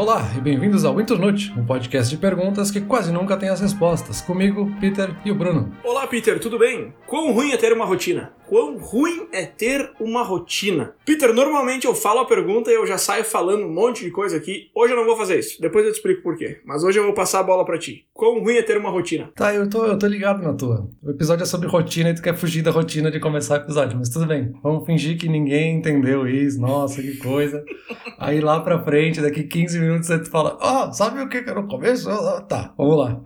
Olá e bem-vindos ao Internute, um podcast de perguntas que quase nunca tem as respostas. Comigo, Peter e o Bruno. Olá, Peter, tudo bem? Quão ruim é ter uma rotina? Quão ruim é ter uma rotina? Peter, normalmente eu falo a pergunta e eu já saio falando um monte de coisa aqui. Hoje eu não vou fazer isso. Depois eu te explico por quê. Mas hoje eu vou passar a bola para ti. Quão ruim é ter uma rotina? Tá, eu tô, eu tô ligado na tua. O episódio é sobre rotina e tu quer fugir da rotina de começar o episódio, mas tudo bem. Vamos fingir que ninguém entendeu isso. Nossa, que coisa. Aí lá pra frente, daqui 15 minutos, você fala: Ó, oh, sabe o que que era no começo? Oh, tá, vamos lá.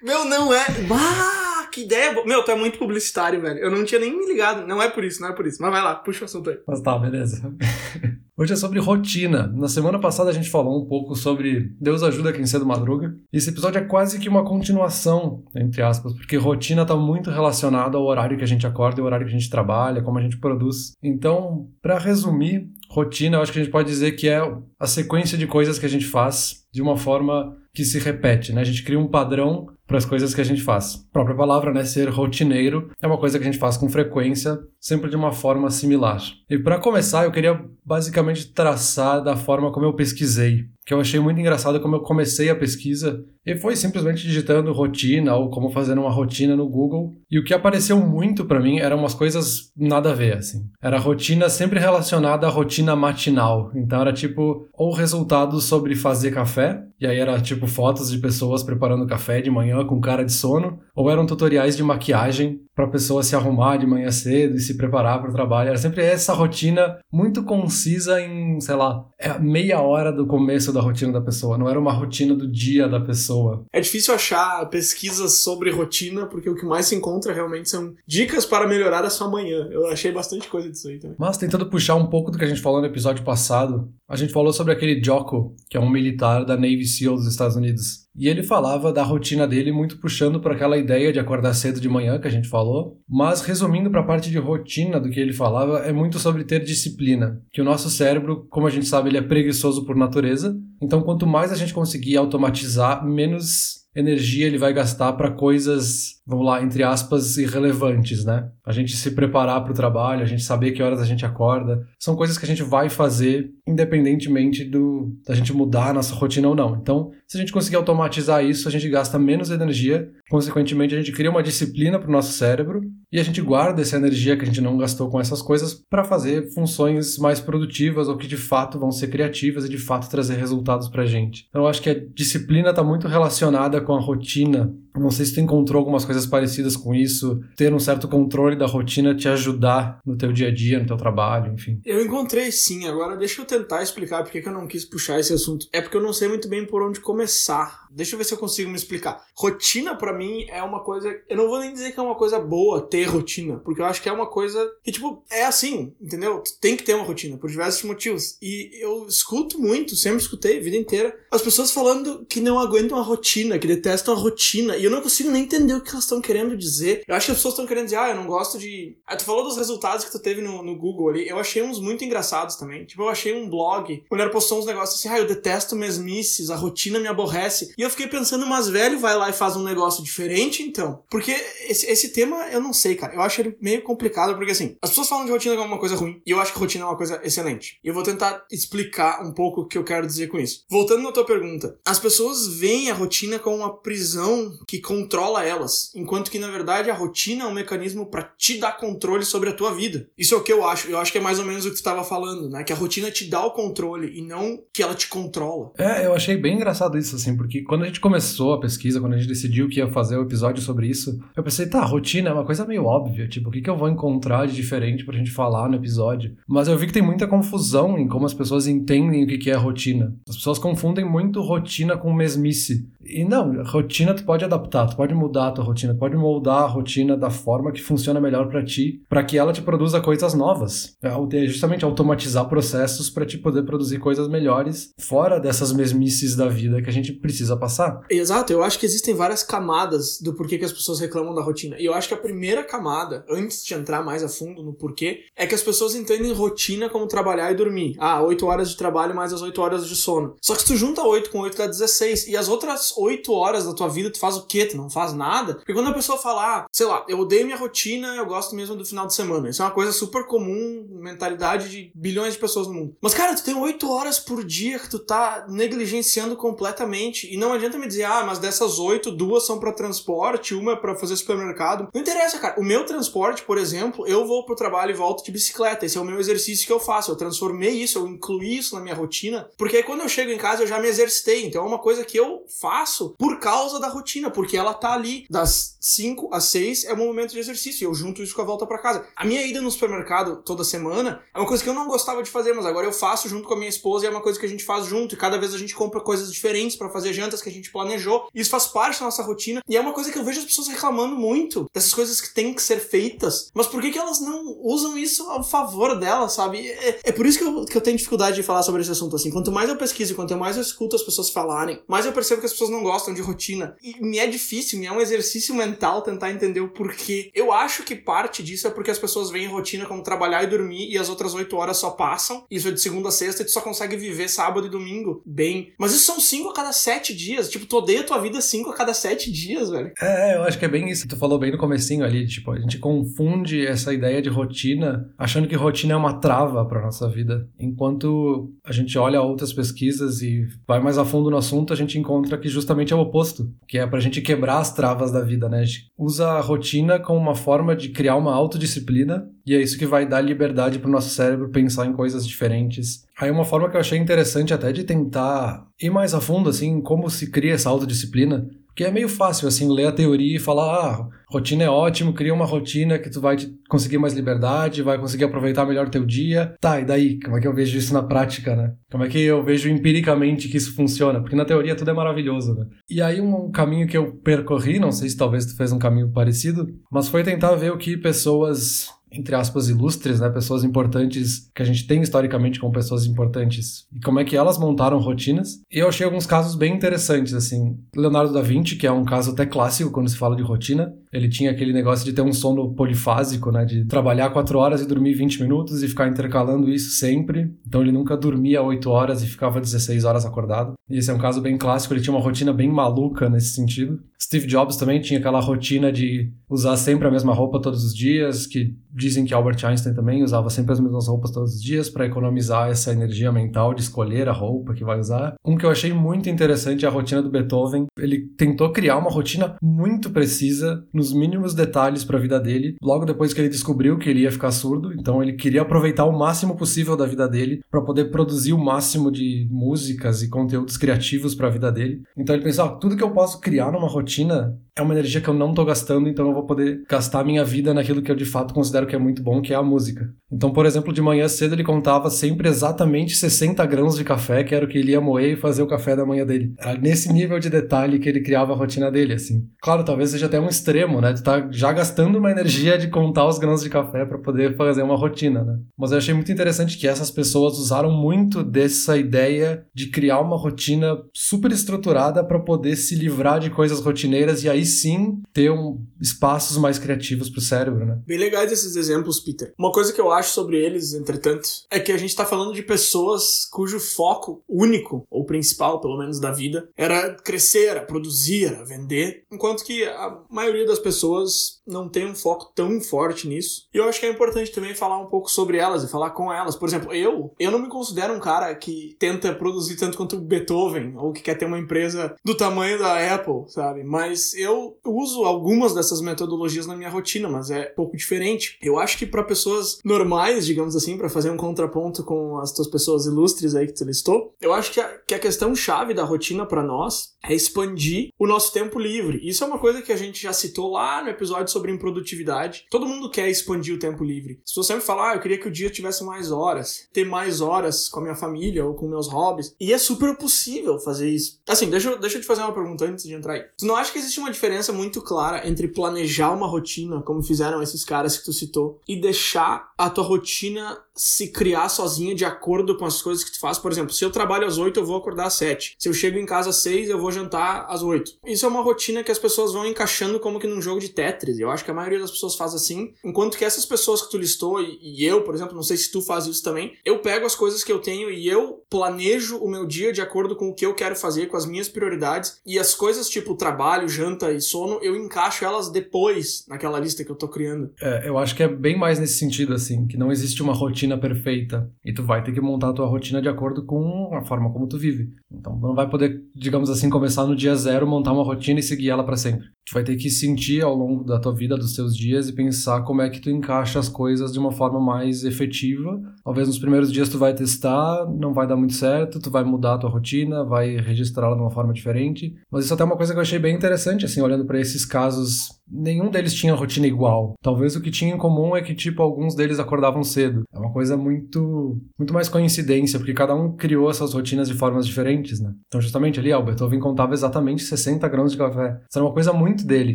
Meu, não é. Ah, que ideia. Bo... Meu, tu é muito publicitário, velho. Eu não tinha nem me ligado. Não é por isso, não é por isso. Mas vai lá, puxa o assunto aí. Mas tá, beleza. Hoje é sobre rotina. Na semana passada a gente falou um pouco sobre Deus ajuda quem cedo madruga. Esse episódio é quase que uma continuação, entre aspas, porque rotina está muito relacionada ao horário que a gente acorda ao horário que a gente trabalha, como a gente produz. Então, para resumir, rotina, eu acho que a gente pode dizer que é a sequência de coisas que a gente faz de uma forma que se repete, né? A gente cria um padrão para as coisas que a gente faz. A própria palavra, né, ser rotineiro, é uma coisa que a gente faz com frequência, sempre de uma forma similar. E para começar, eu queria basicamente traçar da forma como eu pesquisei, que eu achei muito engraçado como eu comecei a pesquisa e foi simplesmente digitando rotina ou como fazer uma rotina no Google. E o que apareceu muito para mim eram umas coisas nada a ver, assim. Era rotina sempre relacionada à rotina matinal. Então era tipo ou resultados sobre fazer café, e aí era tipo fotos de pessoas preparando café de manhã com cara de sono, ou eram tutoriais de maquiagem para a pessoa se arrumar de manhã cedo e se preparar para o trabalho. Era sempre essa rotina muito concisa em, sei lá, é meia hora do começo da rotina da pessoa, não era uma rotina do dia da pessoa. É difícil achar pesquisas sobre rotina, porque o que mais se encontra realmente são dicas para melhorar a sua manhã. Eu achei bastante coisa disso aí também. Mas tentando puxar um pouco do que a gente falou no episódio passado, a gente falou sobre aquele Jocko, que é um militar da Navy SEAL dos Estados Unidos. E ele falava da rotina dele muito puxando para aquela ideia de acordar cedo de manhã que a gente falou, mas resumindo para a parte de rotina do que ele falava é muito sobre ter disciplina, que o nosso cérebro, como a gente sabe, ele é preguiçoso por natureza. Então, quanto mais a gente conseguir automatizar, menos energia ele vai gastar para coisas, vamos lá, entre aspas, irrelevantes, né? A gente se preparar para o trabalho, a gente saber que horas a gente acorda, são coisas que a gente vai fazer independentemente do da gente mudar a nossa rotina ou não. Então, se a gente conseguir automatizar isso, a gente gasta menos energia, consequentemente a gente cria uma disciplina para o nosso cérebro e a gente guarda essa energia que a gente não gastou com essas coisas para fazer funções mais produtivas ou que de fato vão ser criativas e de fato trazer resultados para a gente. Então, eu acho que a disciplina está muito relacionada com a rotina. Não sei se tu encontrou algumas coisas parecidas com isso, ter um certo controle da rotina te ajudar no teu dia a dia, no teu trabalho, enfim. Eu encontrei sim, agora deixa eu tentar explicar porque que eu não quis puxar esse assunto. É porque eu não sei muito bem por onde começar. Deixa eu ver se eu consigo me explicar. Rotina para mim é uma coisa, eu não vou nem dizer que é uma coisa boa ter rotina, porque eu acho que é uma coisa que tipo, é assim, entendeu? Tem que ter uma rotina por diversos motivos. E eu escuto muito, sempre escutei a vida inteira, as pessoas falando que não aguentam a rotina, que detestam a rotina. E eu não consigo nem entender o que elas estão querendo dizer. Eu acho que as pessoas estão querendo dizer, ah, eu não gosto de. Ah, tu falou dos resultados que tu teve no, no Google ali. Eu achei uns muito engraçados também. Tipo, eu achei um blog. A mulher postou uns negócios assim, ah, eu detesto mesmices, a rotina me aborrece. E eu fiquei pensando, mas velho, vai lá e faz um negócio diferente então. Porque esse, esse tema, eu não sei, cara. Eu acho ele meio complicado, porque assim, as pessoas falam de rotina como uma coisa ruim. E eu acho que rotina é uma coisa excelente. E eu vou tentar explicar um pouco o que eu quero dizer com isso. Voltando na tua pergunta, as pessoas veem a rotina como uma prisão que controla elas, enquanto que na verdade a rotina é um mecanismo para te dar controle sobre a tua vida. Isso é o que eu acho. Eu acho que é mais ou menos o que tu estava falando, né? Que a rotina te dá o controle e não que ela te controla. É, eu achei bem engraçado isso assim, porque quando a gente começou a pesquisa, quando a gente decidiu que ia fazer o episódio sobre isso, eu pensei, tá, rotina é uma coisa meio óbvia, tipo, o que, que eu vou encontrar de diferente pra gente falar no episódio? Mas eu vi que tem muita confusão em como as pessoas entendem o que, que é rotina. As pessoas confundem muito rotina com mesmice. E não, rotina tu pode adaptar, tu pode mudar a tua rotina, tu pode moldar a rotina da forma que funciona melhor para ti, para que ela te produza coisas novas. É, é justamente automatizar processos para te poder produzir coisas melhores fora dessas mesmices da vida que a gente precisa passar. Exato, eu acho que existem várias camadas do porquê que as pessoas reclamam da rotina. E eu acho que a primeira camada, antes de entrar mais a fundo no porquê, é que as pessoas entendem rotina como trabalhar e dormir. Ah, 8 horas de trabalho mais as 8 horas de sono. Só que se tu junta 8 com 8 dá 16 e as outras dessas oito horas da tua vida tu faz o quê? Tu não faz nada? Porque quando a pessoa fala, ah, sei lá, eu odeio minha rotina, eu gosto mesmo do final de semana. Isso é uma coisa super comum, mentalidade de bilhões de pessoas no mundo. Mas, cara, tu tem oito horas por dia que tu tá negligenciando completamente. E não adianta me dizer, ah, mas dessas oito, duas são para transporte, uma é pra fazer supermercado. Não interessa, cara. O meu transporte, por exemplo, eu vou pro trabalho e volto de bicicleta. Esse é o meu exercício que eu faço. Eu transformei isso, eu incluí isso na minha rotina. Porque aí quando eu chego em casa eu já me exercitei. Então é uma coisa que eu faço por causa da rotina, porque ela tá ali das 5 às 6 é um momento de exercício. Eu junto isso com a volta para casa. A minha ida no supermercado toda semana é uma coisa que eu não gostava de fazer, mas agora eu faço junto com a minha esposa e é uma coisa que a gente faz junto. E cada vez a gente compra coisas diferentes para fazer jantas que a gente planejou. Isso faz parte da nossa rotina. E é uma coisa que eu vejo as pessoas reclamando muito dessas coisas que têm que ser feitas. Mas por que, que elas não usam isso ao favor delas, sabe? É, é por isso que eu, que eu tenho dificuldade de falar sobre esse assunto assim. Quanto mais eu pesquiso, quanto mais eu escuto as pessoas falarem, mais eu percebo que as pessoas não gostam de rotina. E me é difícil, é um exercício mental tentar entender o porquê. Eu acho que parte disso é porque as pessoas veem rotina como trabalhar e dormir e as outras oito horas só passam. Isso é de segunda a sexta e tu só consegue viver sábado e domingo bem. Mas isso são cinco a cada sete dias. Tipo, tu odeia a tua vida cinco a cada sete dias, velho. É, eu acho que é bem isso. Tu falou bem no comecinho ali, tipo, a gente confunde essa ideia de rotina achando que rotina é uma trava para nossa vida. Enquanto a gente olha outras pesquisas e vai mais a fundo no assunto, a gente encontra que justamente é o oposto, que é pra gente quebrar as travas da vida, né? A gente usa a rotina como uma forma de criar uma autodisciplina e é isso que vai dar liberdade para o nosso cérebro pensar em coisas diferentes. Aí uma forma que eu achei interessante até de tentar ir mais a fundo assim, como se cria essa autodisciplina, porque é meio fácil assim ler a teoria e falar, ah, rotina é ótimo, cria uma rotina que tu vai conseguir mais liberdade, vai conseguir aproveitar melhor o teu dia. Tá, e daí? Como é que eu vejo isso na prática, né? Como é que eu vejo empiricamente que isso funciona? Porque na teoria tudo é maravilhoso, né? E aí um caminho que eu percorri, não sei se talvez tu fez um caminho parecido, mas foi tentar ver o que pessoas entre aspas, ilustres, né? Pessoas importantes que a gente tem historicamente como pessoas importantes. E como é que elas montaram rotinas. E eu achei alguns casos bem interessantes, assim. Leonardo da Vinci, que é um caso até clássico quando se fala de rotina. Ele tinha aquele negócio de ter um sono polifásico, né? De trabalhar 4 horas e dormir 20 minutos e ficar intercalando isso sempre. Então ele nunca dormia 8 horas e ficava 16 horas acordado. E esse é um caso bem clássico, ele tinha uma rotina bem maluca nesse sentido. Steve Jobs também tinha aquela rotina de usar sempre a mesma roupa todos os dias, que dizem que Albert Einstein também usava sempre as mesmas roupas todos os dias para economizar essa energia mental de escolher a roupa que vai usar. Um que eu achei muito interessante é a rotina do Beethoven. Ele tentou criar uma rotina muito precisa, nos mínimos detalhes para a vida dele, logo depois que ele descobriu que ele ia ficar surdo, então ele queria aproveitar o máximo possível da vida dele para poder produzir o máximo de músicas e conteúdos criativos para a vida dele. Então ele pensou, ah, tudo que eu posso criar numa rotina rotina é uma energia que eu não tô gastando, então eu vou poder gastar minha vida naquilo que eu de fato considero que é muito bom, que é a música. Então, por exemplo, de manhã cedo ele contava sempre exatamente 60 grãos de café, que era o que ele ia moer e fazer o café da manhã dele. Era nesse nível de detalhe que ele criava a rotina dele, assim. Claro, talvez seja até um extremo, né? Tu tá já gastando uma energia de contar os grãos de café para poder fazer uma rotina, né? Mas eu achei muito interessante que essas pessoas usaram muito dessa ideia de criar uma rotina super estruturada para poder se livrar de coisas rotineiras e aí sim ter um, espaços mais criativos pro cérebro, né? Bem legais esses exemplos, Peter. Uma coisa que eu acho sobre eles, entretanto, é que a gente tá falando de pessoas cujo foco único, ou principal, pelo menos, da vida, era crescer, era produzir, era vender, enquanto que a maioria das pessoas não tem um foco tão forte nisso. E eu acho que é importante também falar um pouco sobre elas e falar com elas. Por exemplo, eu, eu não me considero um cara que tenta produzir tanto quanto Beethoven, ou que quer ter uma empresa do tamanho da Apple, sabe? Mas eu uso algumas dessas metodologias na minha rotina, mas é um pouco diferente. Eu acho que para pessoas normais, digamos assim, para fazer um contraponto com as tuas pessoas ilustres aí que tu listou, eu acho que a, que a questão chave da rotina para nós é expandir o nosso tempo livre. Isso é uma coisa que a gente já citou lá no episódio sobre improdutividade. Todo mundo quer expandir o tempo livre. Se você sempre falar, ah, eu queria que o dia tivesse mais horas, ter mais horas com a minha família ou com meus hobbies, e é super possível fazer isso. Assim, deixa, deixa eu te fazer uma pergunta antes de entrar aí. Tu não acha que existe uma diferença muito clara entre planejar uma rotina, como fizeram esses caras que tu citou, e deixar a tua rotina se criar sozinha de acordo com as coisas que tu faz. Por exemplo, se eu trabalho às 8, eu vou acordar às 7. Se eu chego em casa às 6, eu vou jantar às 8. Isso é uma rotina que as pessoas vão encaixando como que num jogo de Tetris. Eu Eu acho que a maioria das pessoas faz assim. Enquanto que essas pessoas que tu listou, e, eu, por exemplo, não sei se tu faz isso também, eu pego as coisas que eu tenho e eu planejo o meu dia de acordo com o que eu quero fazer, com as minhas prioridades. E as coisas tipo trabalho, janta e sono, eu encaixo elas depois naquela lista que eu tô criando. É, eu acho que é bem mais nesse sentido, assim, que não existe uma rotina perfeita. E tu vai ter que montar a tua rotina de acordo com a forma como tu vive. Então, não vai poder, digamos assim, começar no dia zero, montar uma rotina e seguir ela para sempre. Tu vai ter que sentir ao longo da tua vida, dos teus dias e pensar como é que tu encaixa as coisas de uma forma mais efetiva. Talvez nos primeiros dias tu vai testar, não vai dar muito certo, tu vai mudar a tua rotina, vai registrá-la de uma forma diferente. Mas isso é até é uma coisa que eu achei bem interessante, assim, olhando para esses casos nenhum deles tinha rotina igual. Talvez o que tinha em comum é que, tipo, alguns deles acordavam cedo. É uma coisa muito, muito mais coincidência, porque cada um criou essas rotinas de formas diferentes, né? Então, justamente ali, o Beethoven contava exatamente 60 grãos de café. Isso era uma coisa muito dele,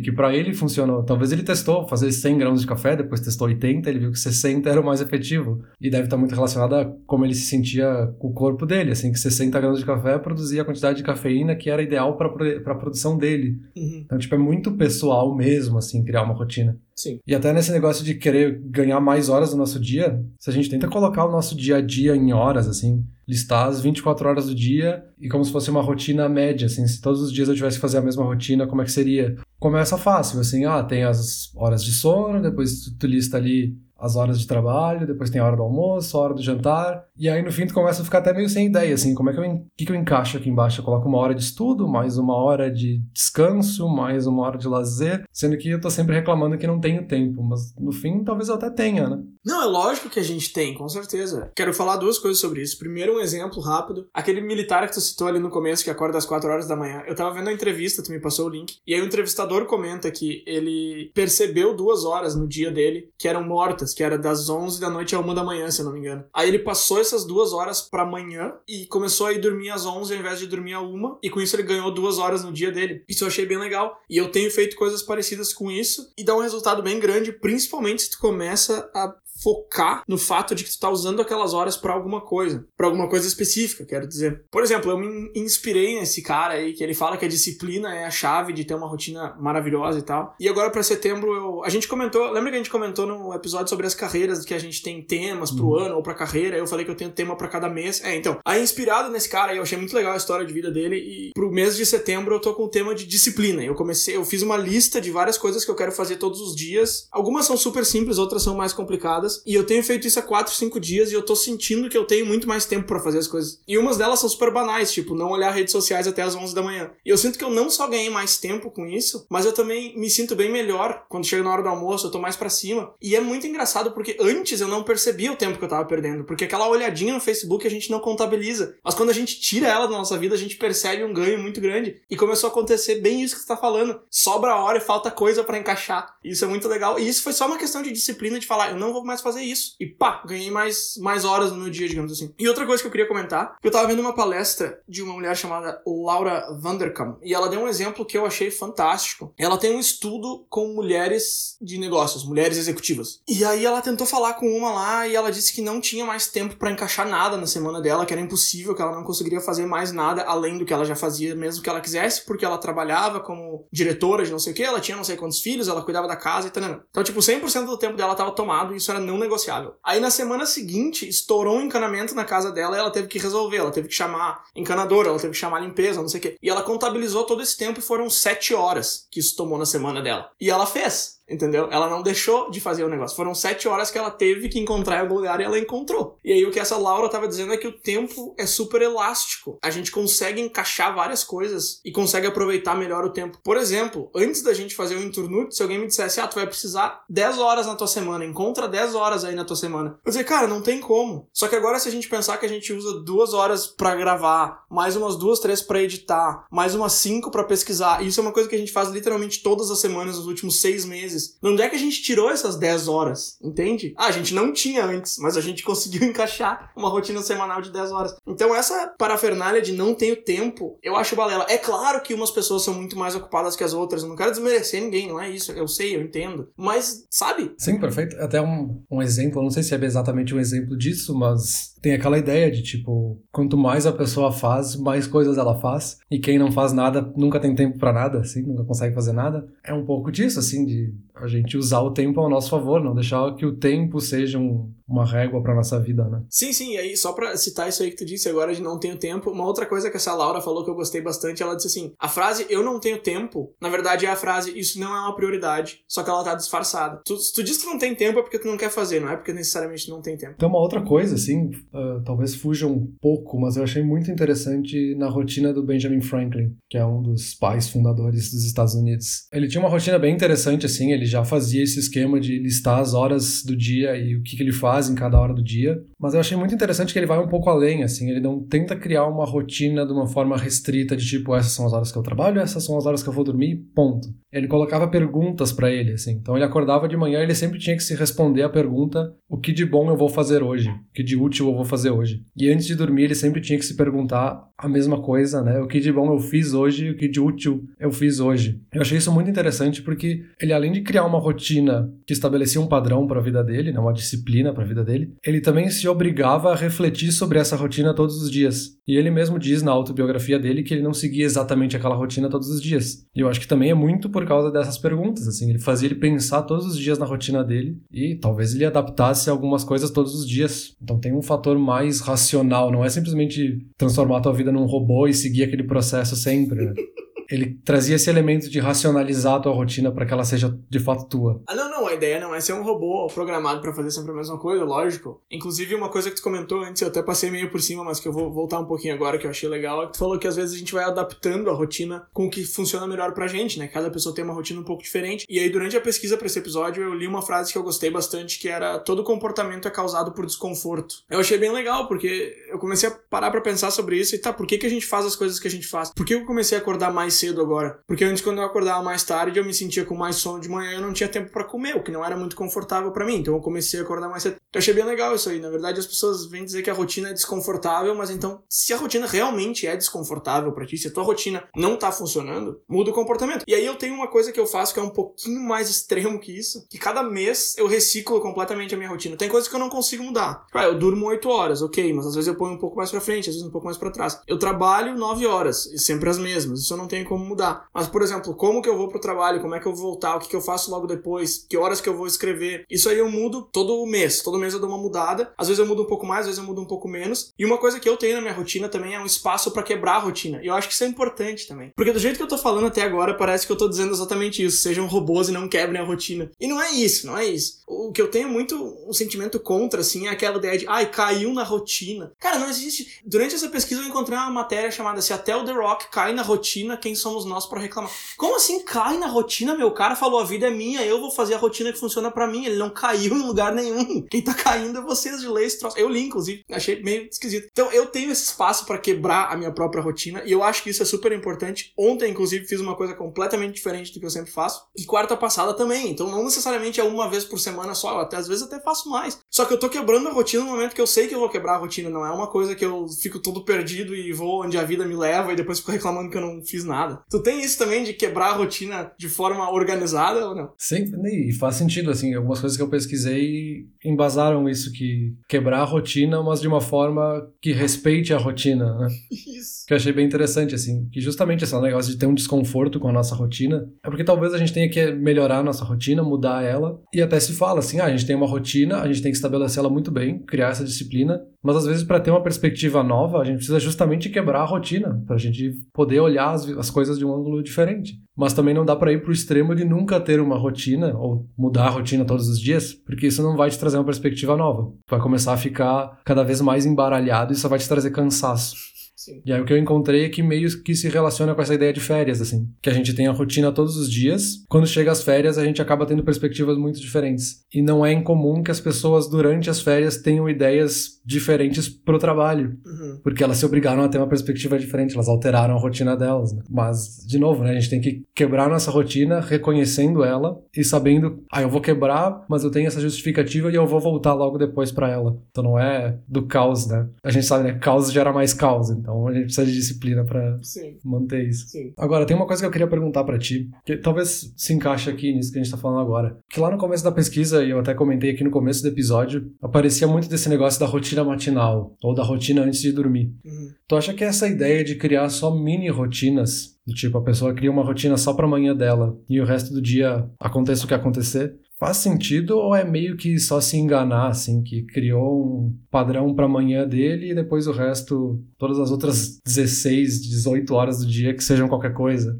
que para ele funcionou. Talvez ele testou fazer 100 grãos de café, depois testou 80, ele viu que 60 era o mais efetivo. E deve estar muito relacionado a como ele se sentia com o corpo dele, assim, que 60 grãos de café produzia a quantidade de cafeína que era ideal para a produção dele. Uhum. Então, tipo, é muito pessoal mesmo mesmo, assim, criar uma rotina. Sim. E até nesse negócio de querer ganhar mais horas do nosso dia, se a gente tenta colocar o nosso dia a dia em horas, assim, listar as 24 horas do dia e como se fosse uma rotina média, assim, se todos os dias eu tivesse que fazer a mesma rotina, como é que seria? Começa fácil, assim, ah, tem as horas de sono, depois tu, tu lista ali as horas de trabalho, depois tem a hora do almoço, a hora do jantar, e aí no fim tu começa a ficar até meio sem ideia, assim, como é que eu, que, que eu encaixo aqui embaixo? Eu coloco uma hora de estudo, mais uma hora de descanso, mais uma hora de lazer, sendo que eu tô sempre reclamando que não tenho tempo, mas no fim talvez eu até tenha, né? Não, é lógico que a gente tem, com certeza. Quero falar duas coisas sobre isso. Primeiro, um exemplo rápido. Aquele militar que tu citou ali no começo, que acorda às 4 horas da manhã. Eu tava vendo a entrevista, tu me passou o link, e aí o entrevistador comenta que ele percebeu duas horas no dia dele que eram mortas, que era das 11 da noite a 1 da manhã, se eu não me engano. Aí ele passou essas duas horas pra manhã e começou a ir dormir às 11 ao invés de dormir a 1, e com isso ele ganhou duas horas no dia dele. Isso eu achei bem legal. E eu tenho feito coisas parecidas com isso e dá um resultado bem grande, principalmente se tu começa a focar no fato de que tu tá usando aquelas horas para alguma coisa, para alguma coisa específica, quero dizer. Por exemplo, eu me inspirei nesse cara aí que ele fala que a disciplina é a chave de ter uma rotina maravilhosa e tal. E agora para setembro eu, a gente comentou, lembra que a gente comentou no episódio sobre as carreiras que a gente tem temas pro uhum. ano ou pra carreira, eu falei que eu tenho tema para cada mês. É, então, aí inspirado nesse cara aí, eu achei muito legal a história de vida dele e pro mês de setembro eu tô com o tema de disciplina. Eu comecei, eu fiz uma lista de várias coisas que eu quero fazer todos os dias. Algumas são super simples, outras são mais complicadas e eu tenho feito isso há 4, 5 dias e eu tô sentindo que eu tenho muito mais tempo para fazer as coisas. E umas delas são super banais, tipo, não olhar redes sociais até as 11 da manhã. E eu sinto que eu não só ganhei mais tempo com isso, mas eu também me sinto bem melhor quando chega na hora do almoço, eu tô mais para cima. E é muito engraçado porque antes eu não percebia o tempo que eu tava perdendo, porque aquela olhadinha no Facebook a gente não contabiliza. Mas quando a gente tira ela da nossa vida, a gente percebe um ganho muito grande. E começou a acontecer bem isso que você tá falando. Sobra hora e falta coisa para encaixar. Isso é muito legal. E isso foi só uma questão de disciplina de falar, eu não vou mais mais fazer isso. E pá, ganhei mais, mais horas no meu dia, digamos assim. E outra coisa que eu queria comentar, eu tava vendo uma palestra de uma mulher chamada Laura Vanderkam, e ela deu um exemplo que eu achei fantástico. Ela tem um estudo com mulheres de negócios, mulheres executivas. E aí ela tentou falar com uma lá e ela disse que não tinha mais tempo para encaixar nada na semana dela, que era impossível, que ela não conseguiria fazer mais nada além do que ela já fazia, mesmo que ela quisesse, porque ela trabalhava como diretora de não sei o que, ela tinha não sei quantos filhos, ela cuidava da casa e tal. Então, tipo, 100% do tempo dela tava tomado e isso era não negociável. Aí na semana seguinte, estourou um encanamento na casa dela e ela teve que resolver. Ela teve que chamar encanadora, ela teve que chamar limpeza, não sei o quê. E ela contabilizou todo esse tempo e foram sete horas que isso tomou na semana dela. E ela fez. Entendeu? Ela não deixou de fazer o negócio. Foram sete horas que ela teve que encontrar em algum lugar e ela encontrou. E aí o que essa Laura tava dizendo é que o tempo é super elástico. A gente consegue encaixar várias coisas e consegue aproveitar melhor o tempo. Por exemplo, antes da gente fazer o Inturnut, se alguém me dissesse, ah, tu vai precisar 10 horas na tua semana, encontra 10 horas aí na tua semana. Eu dizer, cara, não tem como. Só que agora se a gente pensar que a gente usa duas horas para gravar, mais umas duas, três para editar, mais umas cinco para pesquisar, isso é uma coisa que a gente faz literalmente todas as semanas nos últimos seis meses De onde é que a gente tirou essas 10 horas? Entende? Ah, a gente não tinha antes, mas a gente conseguiu encaixar uma rotina semanal de 10 horas. Então, essa parafernália de não tenho tempo, eu acho balela. É claro que umas pessoas são muito mais ocupadas que as outras. Eu não quero desmerecer ninguém, não é isso. Eu sei, eu entendo. Mas, sabe? Sim, perfeito. Até um, um exemplo, não sei se é exatamente um exemplo disso, mas tem aquela ideia de tipo, quanto mais a pessoa faz, mais coisas ela faz. E quem não faz nada nunca tem tempo para nada, assim, nunca consegue fazer nada. É um pouco disso, assim, de a gente usar o tempo ao nosso favor, não deixar que o tempo seja um, uma régua para nossa vida, né? Sim, sim, e aí só para citar isso aí que tu disse agora de não tenho tempo, uma outra coisa que essa Laura falou que eu gostei bastante, ela disse assim: "A frase eu não tenho tempo, na verdade é a frase isso não é uma prioridade, só que ela tá disfarçada. Tu, se tu diz que não tem tempo é porque tu não quer fazer, não é porque necessariamente não tem tempo. Tem uma outra coisa assim, uh, talvez fuja um pouco, mas eu achei muito interessante na rotina do Benjamin Franklin, que é um dos pais fundadores dos Estados Unidos. Ele tinha uma rotina bem interessante assim, ele já fazia esse esquema de listar as horas do dia e o que, que ele faz em cada hora do dia. Mas eu achei muito interessante que ele vai um pouco além, assim, ele não tenta criar uma rotina de uma forma restrita de tipo, essas são as horas que eu trabalho, essas são as horas que eu vou dormir, ponto. Ele colocava perguntas para ele, assim. Então ele acordava de manhã ele sempre tinha que se responder a pergunta: o que de bom eu vou fazer hoje? O que de útil eu vou fazer hoje? E antes de dormir, ele sempre tinha que se perguntar a mesma coisa, né? O que de bom eu fiz hoje o que de útil eu fiz hoje. Eu achei isso muito interessante porque ele, além de criar uma rotina que estabelecia um padrão para a vida dele, né? uma disciplina para a vida dele, ele também se obrigava a refletir sobre essa rotina todos os dias. E ele mesmo diz na autobiografia dele que ele não seguia exatamente aquela rotina todos os dias. E eu acho que também é muito por causa dessas perguntas, assim, ele fazia ele pensar todos os dias na rotina dele e talvez ele adaptasse algumas coisas todos os dias. Então tem um fator mais racional, não é simplesmente transformar a tua vida num robô e seguir aquele processo sempre. Né? ele trazia esse elemento de racionalizar a tua rotina para que ela seja de fato tua. Ah, não, não, a ideia não é ser um robô programado para fazer sempre a mesma coisa, lógico. Inclusive, uma coisa que tu comentou antes, eu até passei meio por cima, mas que eu vou voltar um pouquinho agora, que eu achei legal, é que tu falou que às vezes a gente vai adaptando a rotina com o que funciona melhor pra gente, né? Cada pessoa tem uma rotina um pouco diferente. E aí, durante a pesquisa para esse episódio, eu li uma frase que eu gostei bastante, que era todo comportamento é causado por desconforto. Eu achei bem legal, porque eu comecei a parar para pensar sobre isso e tá, por que, que a gente faz as coisas que a gente faz? Por que eu comecei a acordar mais cedo agora. Porque antes, quando eu acordava mais tarde, eu me sentia com mais sono de manhã e eu não tinha tempo para comer, o que não era muito confortável para mim. Então eu comecei a acordar mais cedo. Eu achei bem legal isso aí. Na verdade, as pessoas vêm dizer que a rotina é desconfortável, mas então, se a rotina realmente é desconfortável para ti, se a tua rotina não tá funcionando, muda o comportamento. E aí eu tenho uma coisa que eu faço que é um pouquinho mais extremo que isso, que cada mês eu reciclo completamente a minha rotina. Tem coisas que eu não consigo mudar. Tipo, ah, eu durmo 8 horas, ok, mas às vezes eu ponho um pouco mais pra frente, às vezes um pouco mais para trás. Eu trabalho 9 horas, sempre as mesmas. Isso eu não tenho como mudar. Mas, por exemplo, como que eu vou pro trabalho, como é que eu vou voltar, o que, que eu faço logo depois, que horas que eu vou escrever. Isso aí eu mudo todo mês. Todo mês eu dou uma mudada. Às vezes eu mudo um pouco mais, às vezes eu mudo um pouco menos. E uma coisa que eu tenho na minha rotina também é um espaço para quebrar a rotina. E eu acho que isso é importante também. Porque do jeito que eu tô falando até agora, parece que eu tô dizendo exatamente isso. Sejam robôs e não quebrem a rotina. E não é isso, não é isso. O que eu tenho muito um sentimento contra, assim, é aquela ideia de, ai, caiu na rotina. Cara, não existe. Durante essa pesquisa eu encontrei uma matéria chamada Se até o The Rock cai na rotina, quem somos nós para reclamar? Como assim cai na rotina, meu? cara falou, a vida é minha, eu vou fazer a rotina que funciona para mim. Ele não caiu em lugar nenhum. Quem tá caindo é vocês de ler esse troço. Eu li, inclusive. Achei meio esquisito. Então, eu tenho esse espaço para quebrar a minha própria rotina e eu acho que isso é super importante. Ontem, inclusive, fiz uma coisa completamente diferente do que eu sempre faço. E quarta passada também. Então, não necessariamente é uma vez por semana só, eu até às vezes até faço mais. Só que eu tô quebrando a rotina no momento que eu sei que eu vou quebrar a rotina, não é uma coisa que eu fico todo perdido e vou onde a vida me leva e depois fico reclamando que eu não fiz nada. Tu tem isso também de quebrar a rotina de forma organizada ou não? Sim, e faz sentido, assim, algumas coisas que eu pesquisei embasaram isso, que quebrar a rotina, mas de uma forma que respeite a rotina, né? Isso. Que eu achei bem interessante, assim, que justamente esse negócio de ter um desconforto com a nossa rotina, é porque talvez a gente tenha que melhorar a nossa rotina, mudar ela, e até se fala assim, ah, a gente tem uma rotina, a gente tem que estabelecer ela muito bem, criar essa disciplina, mas às vezes para ter uma perspectiva nova, a gente precisa justamente quebrar a rotina, para a gente poder olhar as, as coisas de um ângulo diferente. Mas também não dá para ir pro extremo de nunca ter uma rotina ou mudar a rotina todos os dias, porque isso não vai te trazer uma perspectiva nova. Vai começar a ficar cada vez mais embaralhado e só vai te trazer cansaço. Sim. E aí o que eu encontrei é que meio que se relaciona com essa ideia de férias, assim. Que a gente tem a rotina todos os dias. Quando chega as férias, a gente acaba tendo perspectivas muito diferentes. E não é incomum que as pessoas, durante as férias, tenham ideias diferentes pro trabalho. Uhum. Porque elas se obrigaram a ter uma perspectiva diferente, elas alteraram a rotina delas. Né? Mas, de novo, né, a gente tem que quebrar nossa rotina, reconhecendo ela e sabendo, ah, eu vou quebrar, mas eu tenho essa justificativa e eu vou voltar logo depois para ela. Então não é do caos, né? A gente sabe, né? Caos gera mais caos. Então a gente precisa de disciplina para manter isso. Sim. Agora, tem uma coisa que eu queria perguntar para ti, que talvez se encaixe aqui nisso que a gente tá falando agora. Que lá no começo da pesquisa, e eu até comentei aqui no começo do episódio, aparecia muito desse negócio da rotina matinal, ou da rotina antes de dormir. Uhum. Tu acha que essa ideia de criar só mini rotinas, do tipo, a pessoa cria uma rotina só pra manhã dela e o resto do dia aconteça o que acontecer, faz sentido ou é meio que só se enganar, assim, que criou um padrão pra manhã dele e depois o resto, todas as outras 16, 18 horas do dia que sejam qualquer coisa?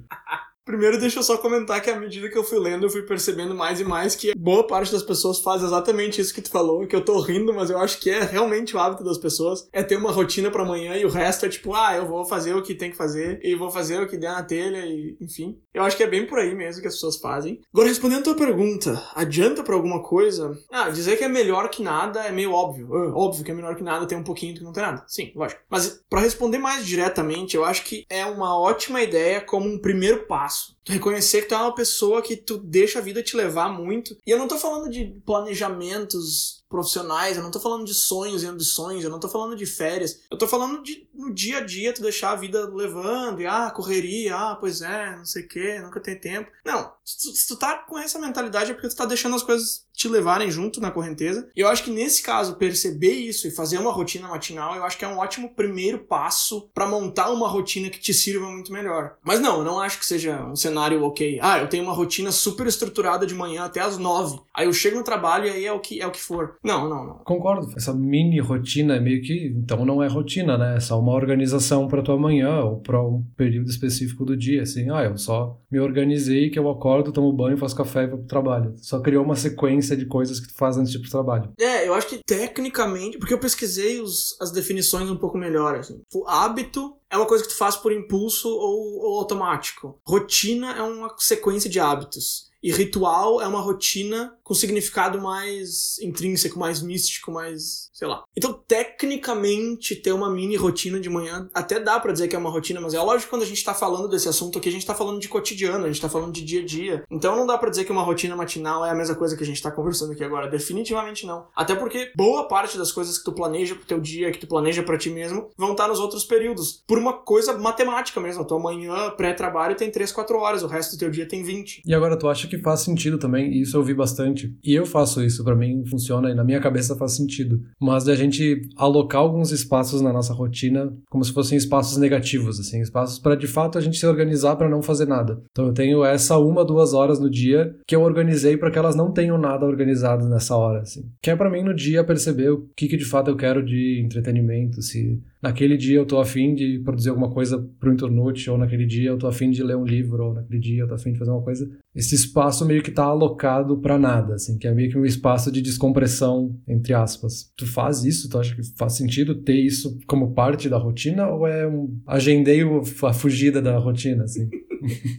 Primeiro, deixa eu só comentar que à medida que eu fui lendo, eu fui percebendo mais e mais que boa parte das pessoas faz exatamente isso que tu falou, que eu tô rindo, mas eu acho que é realmente o hábito das pessoas, é ter uma rotina para amanhã e o resto é tipo, ah, eu vou fazer o que tem que fazer e vou fazer o que der na telha e enfim. Eu acho que é bem por aí mesmo que as pessoas fazem. Agora, respondendo a tua pergunta, adianta para alguma coisa? Ah, dizer que é melhor que nada é meio óbvio. É, óbvio que é melhor que nada ter um pouquinho do que não ter nada. Sim, lógico. Mas para responder mais diretamente, eu acho que é uma ótima ideia como um primeiro passo passo. Reconhecer que tu é uma pessoa que tu deixa a vida te levar muito. E eu não tô falando de planejamentos profissionais, eu não tô falando de sonhos e ambições, eu não tô falando de férias. Eu tô falando de no dia a dia tu deixar a vida levando, e ah, correria, ah, pois é, não sei o que, nunca tem tempo. Não, se tu, se tu tá com essa mentalidade é porque tu tá deixando as coisas te levarem junto na correnteza. E eu acho que nesse caso, perceber isso e fazer uma rotina matinal, eu acho que é um ótimo primeiro passo para montar uma rotina que te sirva muito melhor. Mas não, eu não acho que seja um cenário ok. Ah, eu tenho uma rotina super estruturada de manhã até as nove. Aí eu chego no trabalho e aí é o que é o que for. Não, não, não. Concordo. Essa mini rotina é meio que, então não é rotina, né? É só uma organização para tua manhã ou para um período específico do dia, assim. Ah, eu só me organizei que eu acordo, tomo banho, faço café e vou pro trabalho. Só criou uma sequência de coisas que tu faz antes de ir pro trabalho. É, eu acho que tecnicamente, porque eu pesquisei os, as definições um pouco melhor, assim. O hábito é uma coisa que tu faz por impulso ou, ou automático. Rotina é uma sequência de hábitos. E ritual é uma rotina com significado mais intrínseco, mais místico, mais, sei lá. Então, tecnicamente, ter uma mini rotina de manhã até dá para dizer que é uma rotina, mas é lógico que quando a gente tá falando desse assunto aqui, a gente tá falando de cotidiano, a gente tá falando de dia a dia. Então, não dá para dizer que uma rotina matinal é a mesma coisa que a gente tá conversando aqui agora. Definitivamente não. Até porque boa parte das coisas que tu planeja pro teu dia, que tu planeja para ti mesmo, vão estar tá nos outros períodos. Por uma coisa matemática mesmo. A tua manhã pré-trabalho tem 3, 4 horas, o resto do teu dia tem 20. E agora tu acha que faz sentido também, e isso eu vi bastante. E eu faço isso, para mim funciona e na minha cabeça faz sentido. Mas da gente alocar alguns espaços na nossa rotina como se fossem espaços negativos, assim, espaços para de fato a gente se organizar para não fazer nada. Então eu tenho essa uma, duas horas no dia que eu organizei para que elas não tenham nada organizado nessa hora, assim. Que é para mim no dia perceber o que, que de fato eu quero de entretenimento, se naquele dia eu tô afim de produzir alguma coisa pro Internute, ou naquele dia eu tô afim de ler um livro, ou naquele dia eu tô afim de fazer uma coisa. Esse espaço meio que tá alocado para nada, assim, que é meio que um espaço de descompressão, entre aspas. Tu faz isso? Tu acha que faz sentido ter isso como parte da rotina, ou é um agendei a fugida da rotina, assim?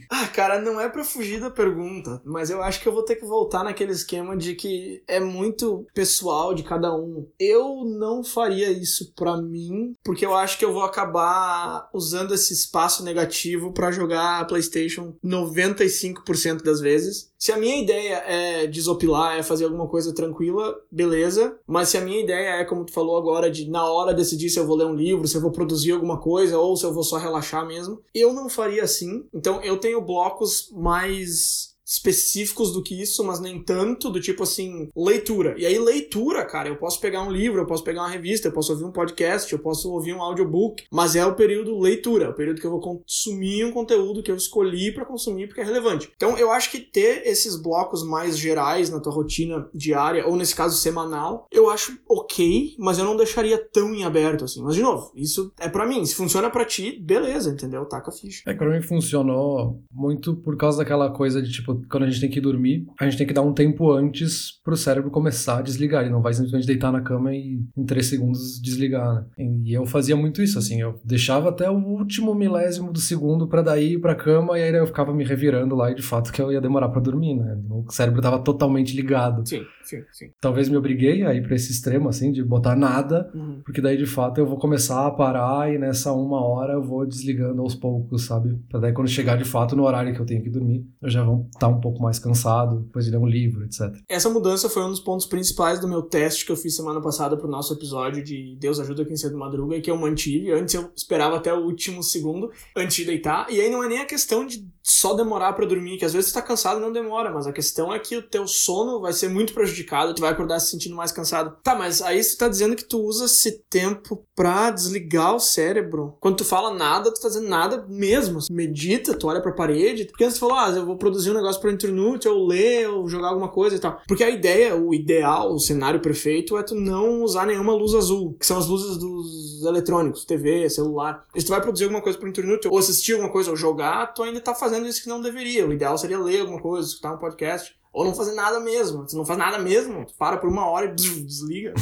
ah, cara, não é para fugir da pergunta, mas eu acho que eu vou ter que voltar naquele esquema de que é muito pessoal de cada um. Eu não faria isso para mim, porque eu acho que eu vou acabar usando esse espaço negativo para jogar a PlayStation 95% das vezes. Se a minha ideia é desopilar, é fazer alguma coisa tranquila, beleza. Mas se a minha ideia é, como tu falou agora, de na hora decidir se eu vou ler um livro, se eu vou produzir alguma coisa ou se eu vou só relaxar mesmo, eu não faria assim. Então eu tenho blocos mais específicos do que isso, mas nem tanto, do tipo assim, leitura. E aí, leitura, cara, eu posso pegar um livro, eu posso pegar uma revista, eu posso ouvir um podcast, eu posso ouvir um audiobook, mas é o período leitura, é o período que eu vou consumir um conteúdo que eu escolhi para consumir porque é relevante. Então, eu acho que ter esses blocos mais gerais na tua rotina diária, ou nesse caso semanal, eu acho ok, mas eu não deixaria tão em aberto assim. Mas, de novo, isso é para mim. Se funciona para ti, beleza, entendeu? Taca a ficha. É que pra mim funcionou muito por causa daquela coisa de, tipo, quando a gente tem que dormir, a gente tem que dar um tempo antes pro cérebro começar a desligar. Ele não vai simplesmente deitar na cama e em três segundos desligar, né? E eu fazia muito isso, assim. Eu deixava até o último milésimo do segundo para daí ir pra cama e aí eu ficava me revirando lá e de fato que eu ia demorar para dormir, né? O cérebro tava totalmente ligado. Sim, sim, sim. Talvez me obriguei a ir pra esse extremo, assim, de botar nada, uhum. porque daí de fato eu vou começar a parar e nessa uma hora eu vou desligando aos poucos, sabe? Pra daí quando chegar de fato no horário que eu tenho que dormir, eu já vou estar tá tá um pouco mais cansado depois de ler um livro, etc. Essa mudança foi um dos pontos principais do meu teste que eu fiz semana passada pro nosso episódio de Deus ajuda quem cedo madruga e que eu mantive. Antes eu esperava até o último segundo antes de deitar. E aí não é nem a questão de só demorar para dormir, que às vezes tu tá cansado e não demora, mas a questão é que o teu sono vai ser muito prejudicado, tu vai acordar se sentindo mais cansado. Tá, mas aí tu tá dizendo que tu usa esse tempo pra desligar o cérebro. Quando tu fala nada, tu tá dizendo nada mesmo. Medita, tu olha pra parede. Porque antes tu falou, ah, eu vou produzir um negócio pra internet, ou ler, ou jogar alguma coisa e tal. Porque a ideia, o ideal, o cenário perfeito é tu não usar nenhuma luz azul, que são as luzes dos eletrônicos, TV, celular. E se tu vai produzir alguma coisa pra internet, ou assistir alguma coisa, ou jogar, tu ainda tá fazendo isso que não deveria. O ideal seria ler alguma coisa, escutar um podcast. Ou não fazer nada mesmo. Se não faz nada mesmo, tu para por uma hora e desliga.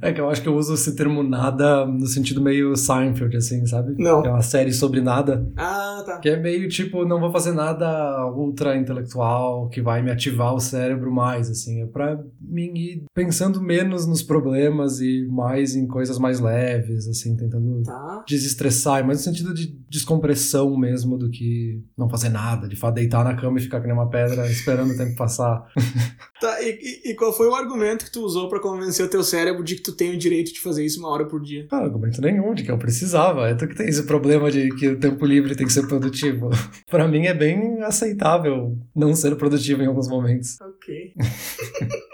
É que eu acho que eu uso esse termo nada no sentido meio Seinfeld, assim, sabe? Não. Que é uma série sobre nada. Ah, tá. Que é meio tipo, não vou fazer nada ultra intelectual que vai me ativar o cérebro mais, assim. É pra mim ir pensando menos nos problemas e mais em coisas mais leves, assim, tentando Tá. desestressar, mais no sentido de descompressão mesmo do que não fazer nada, de fato deitar na cama e ficar que nem uma pedra esperando o tempo passar. Tá, e, e- qual foi o argumento que tu usou pra convencer o teu cérebro de que tu tem o direito de fazer isso uma hora por dia? Não, argumento nenhum de que eu precisava. É tu que tem esse problema de que o tempo livre tem que ser produtivo. Pra mim é bem aceitável não ser produtivo em alguns momentos. Ok.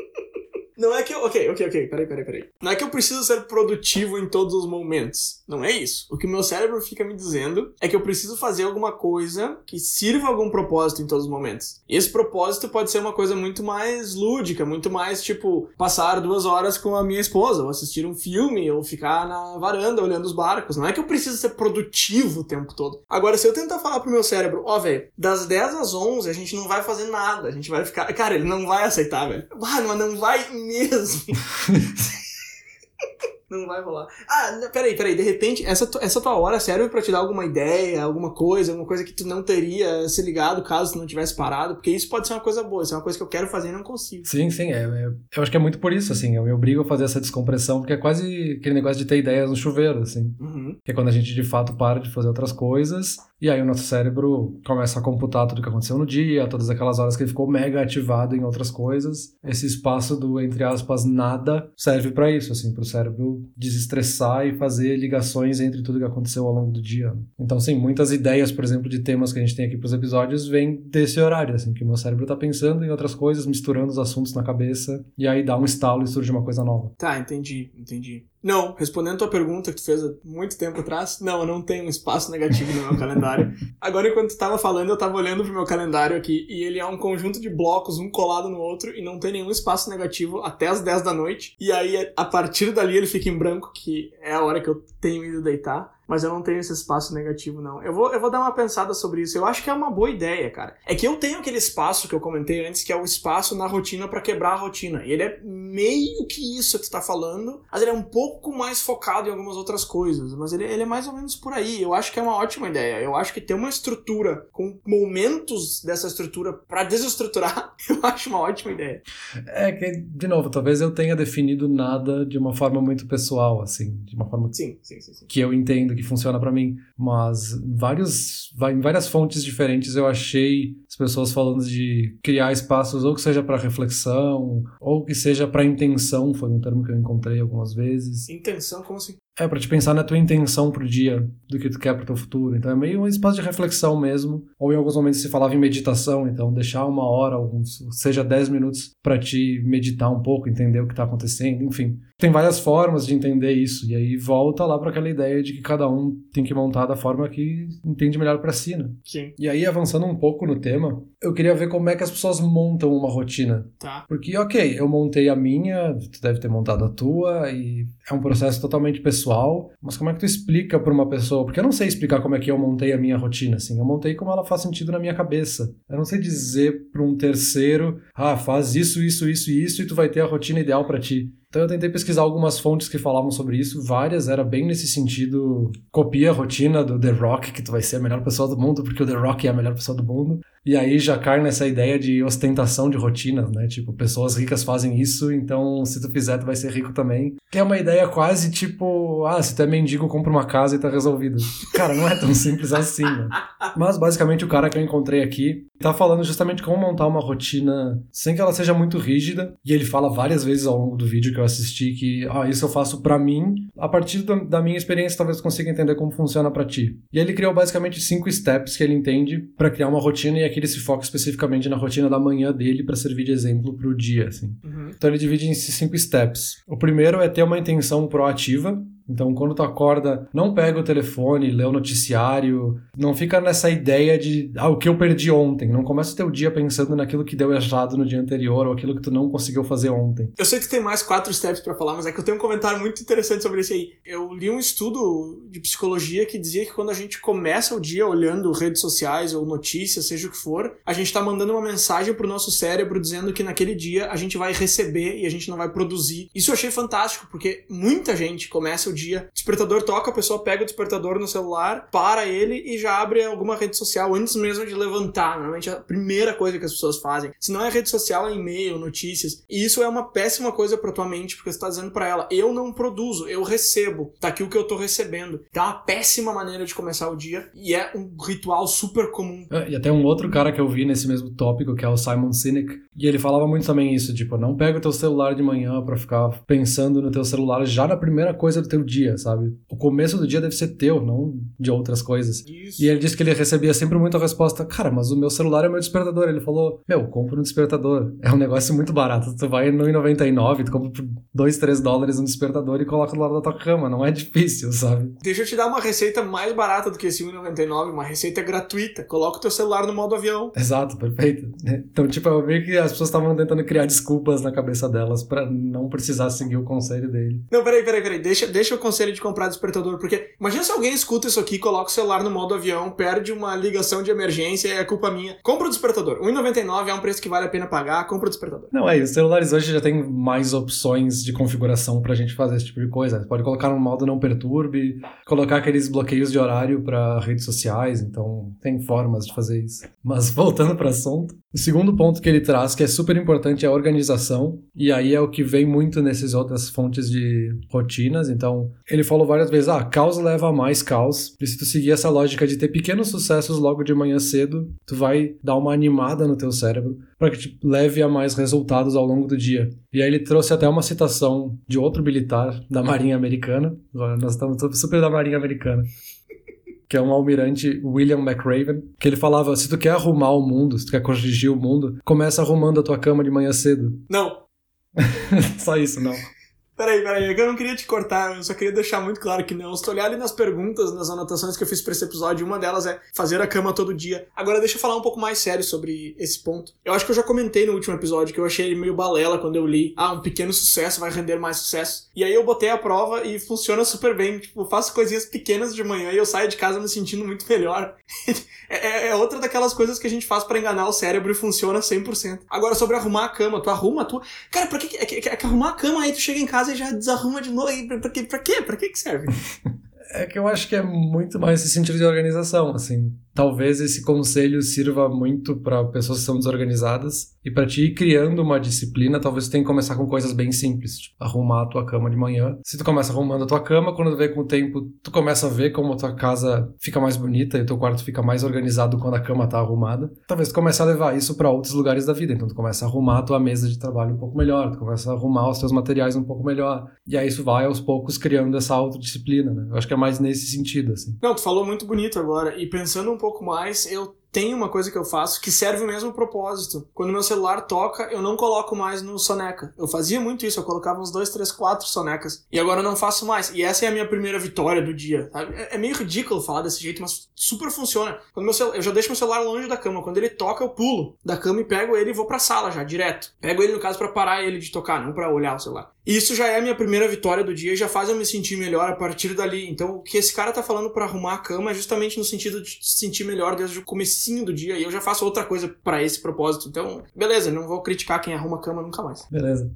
Não é que eu. Ok, ok, ok. Peraí, peraí, peraí. Não é que eu preciso ser produtivo em todos os momentos. Não é isso. O que meu cérebro fica me dizendo é que eu preciso fazer alguma coisa que sirva algum propósito em todos os momentos. E esse propósito pode ser uma coisa muito mais lúdica, muito mais tipo passar duas horas com a minha esposa, ou assistir um filme, ou ficar na varanda olhando os barcos. Não é que eu preciso ser produtivo o tempo todo. Agora, se eu tentar falar pro meu cérebro, ó, velho, das 10 às 11 a gente não vai fazer nada, a gente vai ficar. Cara, ele não vai aceitar, velho. Ah, mas não vai mesmo. Não vai rolar. Ah, peraí, peraí. De repente, essa, essa tua hora serve pra te dar alguma ideia, alguma coisa, alguma coisa que tu não teria se ligado caso tu não tivesse parado? Porque isso pode ser uma coisa boa, isso é uma coisa que eu quero fazer e não consigo. Sim, sim. É, é- eu acho que é muito por isso, assim. Eu me obrigo a fazer essa descompressão, porque é quase aquele negócio de ter ideias no chuveiro, assim. Uhum. Que é quando a gente de fato para de fazer outras coisas, e aí o nosso cérebro começa a computar tudo que aconteceu no dia, todas aquelas horas que ele ficou mega ativado em outras coisas. Esse espaço do, entre aspas, nada serve pra isso, assim, pro cérebro desestressar e fazer ligações entre tudo que aconteceu ao longo do dia. Então, sim, muitas ideias, por exemplo, de temas que a gente tem aqui pros episódios vêm desse horário, assim, que o meu cérebro tá pensando em outras coisas, misturando os assuntos na cabeça, e aí dá um estalo e surge uma coisa nova. Tá, entendi, entendi. Não, respondendo tua pergunta que tu fez há muito tempo atrás, não, eu não tenho um espaço negativo no meu calendário. Agora, enquanto tu tava falando, eu tava olhando pro meu calendário aqui e ele é um conjunto de blocos, um colado no outro, e não tem nenhum espaço negativo até as 10 da noite. E aí, a partir dali, ele fica em branco, que é a hora que eu tenho ido deitar. Mas eu não tenho esse espaço negativo, não. Eu vou, eu vou dar uma pensada sobre isso. Eu acho que é uma boa ideia, cara. É que eu tenho aquele espaço que eu comentei antes, que é o espaço na rotina pra quebrar a rotina. E ele é meio que isso que tu tá falando, mas ele é um pouco mais focado em algumas outras coisas. Mas ele, ele é mais ou menos por aí. Eu acho que é uma ótima ideia. Eu acho que ter uma estrutura com momentos dessa estrutura pra desestruturar, eu acho uma ótima ideia. É que, de novo, talvez eu tenha definido nada de uma forma muito pessoal, assim, de uma forma Sim, sim, sim, sim. que eu entendo que funciona pra mim, mas vários, em várias fontes diferentes eu achei as pessoas falando de criar espaços ou que seja pra reflexão ou que seja pra intenção, foi um termo que eu encontrei algumas vezes. Intenção, como assim? É pra te pensar na tua intenção pro dia, do que tu quer pro teu futuro. Então é meio um espaço de reflexão mesmo, ou em alguns momentos se falava em meditação, então deixar uma hora, alguns, seja 10 minutos pra te meditar um pouco, entender o que tá acontecendo, enfim. Tem várias formas de entender isso, e aí volta lá pra aquela ideia de que cada um tem que montar da forma que entende melhor pra si, né? Sim, E aí, avançando um pouco no tema, eu queria ver como é que as pessoas montam uma rotina. tá. Porque, ok, eu montei a minha, tu deve ter montado a tua, e é um processo totalmente pessoal, mas como é que tu explica pra uma pessoa? Porque eu não sei explicar como é que eu montei a minha rotina, assim. Eu montei como ela faz sentido na minha cabeça. Eu não sei dizer pra um terceiro, ah, faz isso, isso, isso e isso, e tu vai ter a rotina ideal pra ti. Então eu tentei pesquisar algumas fontes que falavam sobre isso, várias era bem nesse sentido, copia a rotina do The Rock, que tu vai ser a melhor pessoa do mundo, porque o The Rock é a melhor pessoa do mundo. E aí já cai nessa ideia de ostentação de rotinas, né? Tipo, pessoas ricas fazem isso, então se tu fizer, tu vai ser rico também. Que é uma ideia quase tipo, ah, se tu é mendigo, compra uma casa e tá resolvido. Cara, não é tão simples assim, né? Mas basicamente o cara que eu encontrei aqui, Tá falando justamente como montar uma rotina sem que ela seja muito rígida. E ele fala várias vezes ao longo do vídeo que eu assisti que, ah, isso eu faço para mim. A partir da minha experiência, talvez consiga entender como funciona para ti. E ele criou basicamente cinco steps que ele entende para criar uma rotina e aqui ele se foca especificamente na rotina da manhã dele para servir de exemplo pro dia, assim. Uhum. Então ele divide em cinco steps. O primeiro é ter uma intenção proativa, então, quando tu acorda, não pega o telefone, lê o noticiário, não fica nessa ideia de, ah, o que eu perdi ontem. Não começa o teu dia pensando naquilo que deu errado no dia anterior ou aquilo que tu não conseguiu fazer ontem. Eu sei que tem mais quatro steps para falar, mas é que eu tenho um comentário muito interessante sobre isso aí. Eu li um estudo de psicologia que dizia que quando a gente começa o dia olhando redes sociais ou notícias, seja o que for, a gente tá mandando uma mensagem pro nosso cérebro dizendo que naquele dia a gente vai receber e a gente não vai produzir. Isso eu achei fantástico, porque muita gente começa o dia. Despertador toca, a pessoa pega o despertador no celular, para ele e já abre alguma rede social antes mesmo de levantar. Normalmente é a primeira coisa que as pessoas fazem. Se não é rede social, é e-mail, notícias. E isso é uma péssima coisa para tua mente, porque você tá dizendo para ela: eu não produzo, eu recebo. Tá aqui o que eu tô recebendo. É uma péssima maneira de começar o dia e é um ritual super comum. É, e até um outro cara que eu vi nesse mesmo tópico, que é o Simon Sinek, e ele falava muito também isso, tipo, não pega o teu celular de manhã para ficar pensando no teu celular já na primeira coisa do teu dia, sabe? O começo do dia deve ser teu, não de outras coisas. Isso. E ele disse que ele recebia sempre muita resposta: Cara, mas o meu celular é meu despertador. Ele falou: Meu, compra um despertador. É um negócio muito barato. Tu vai no 99, tu compra por 2, 3 dólares um despertador e coloca do lado da tua cama. Não é difícil, sabe? Deixa eu te dar uma receita mais barata do que esse 1,99, uma receita gratuita. Coloca o teu celular no modo avião. Exato, perfeito. Então, tipo, eu vi que as pessoas estavam tentando criar desculpas na cabeça delas para não precisar seguir o conselho dele. Não, peraí, peraí, peraí. Deixa, deixa o conselho de comprar despertador, porque imagina se alguém escuta isso aqui, coloca o celular no modo avião, perde uma ligação de emergência, é culpa minha. Compra o despertador. R$1,99 é um preço que vale a pena pagar, compra o despertador. Não, é, os celulares hoje já tem mais opções de configuração pra gente fazer esse tipo de coisa. Você pode colocar no modo não perturbe, colocar aqueles bloqueios de horário para redes sociais, então tem formas de fazer isso. Mas voltando para assunto, o segundo ponto que ele traz, que é super importante, é a organização, e aí é o que vem muito nessas outras fontes de rotinas. Então, ele falou várias vezes: ah, caos leva a mais caos. E se tu seguir essa lógica de ter pequenos sucessos logo de manhã cedo, tu vai dar uma animada no teu cérebro para que te leve a mais resultados ao longo do dia. E aí ele trouxe até uma citação de outro militar da Marinha Americana. Agora nós estamos super da Marinha Americana que é um almirante William McRaven, que ele falava: se tu quer arrumar o mundo, se tu quer corrigir o mundo, começa arrumando a tua cama de manhã cedo. Não. Só isso, não. Peraí, peraí, é eu não queria te cortar, eu só queria deixar muito claro que não. Se tu olhar ali nas perguntas, nas anotações que eu fiz pra esse episódio, uma delas é fazer a cama todo dia. Agora deixa eu falar um pouco mais sério sobre esse ponto. Eu acho que eu já comentei no último episódio que eu achei meio balela quando eu li. Ah, um pequeno sucesso vai render mais sucesso. E aí eu botei a prova e funciona super bem. Tipo, faço coisinhas pequenas de manhã e eu saio de casa me sentindo muito melhor. É, é, é, outra daquelas coisas que a gente faz para enganar o cérebro e funciona 100%. Agora, sobre arrumar a cama, tu arruma a tua. Cara, pra que, é, que, é que arrumar a cama aí tu chega em casa e já desarruma de novo? Pra, pra, pra quê? Pra que que serve? é que eu acho que é muito mais esse sentido de organização, assim talvez esse conselho sirva muito para pessoas que são desorganizadas e para ti ir criando uma disciplina, talvez tu tenha que começar com coisas bem simples, tipo arrumar a tua cama de manhã. Se tu começa arrumando a tua cama, quando vê com o tempo, tu começa a ver como a tua casa fica mais bonita e o teu quarto fica mais organizado quando a cama tá arrumada. Talvez tu comece a levar isso para outros lugares da vida, então tu começa a arrumar a tua mesa de trabalho um pouco melhor, tu começa a arrumar os teus materiais um pouco melhor. E aí isso vai aos poucos criando essa autodisciplina, né? Eu acho que é mais nesse sentido assim. Não, tu falou muito bonito agora e pensando um pouco pouco mais, eu tem uma coisa que eu faço que serve o mesmo propósito. Quando meu celular toca, eu não coloco mais no soneca. Eu fazia muito isso, eu colocava uns dois, três, quatro sonecas. E agora eu não faço mais. E essa é a minha primeira vitória do dia. É, é meio ridículo falar desse jeito, mas super funciona. Quando meu cel... Eu já deixo meu celular longe da cama. Quando ele toca, eu pulo da cama e pego ele e vou pra sala já, direto. Pego ele, no caso, para parar ele de tocar, não para olhar o celular. Isso já é a minha primeira vitória do dia e já faz eu me sentir melhor a partir dali. Então, o que esse cara tá falando para arrumar a cama é justamente no sentido de se sentir melhor desde o comecinho do dia. E eu já faço outra coisa para esse propósito. Então, beleza, não vou criticar quem arruma a cama nunca mais. Beleza.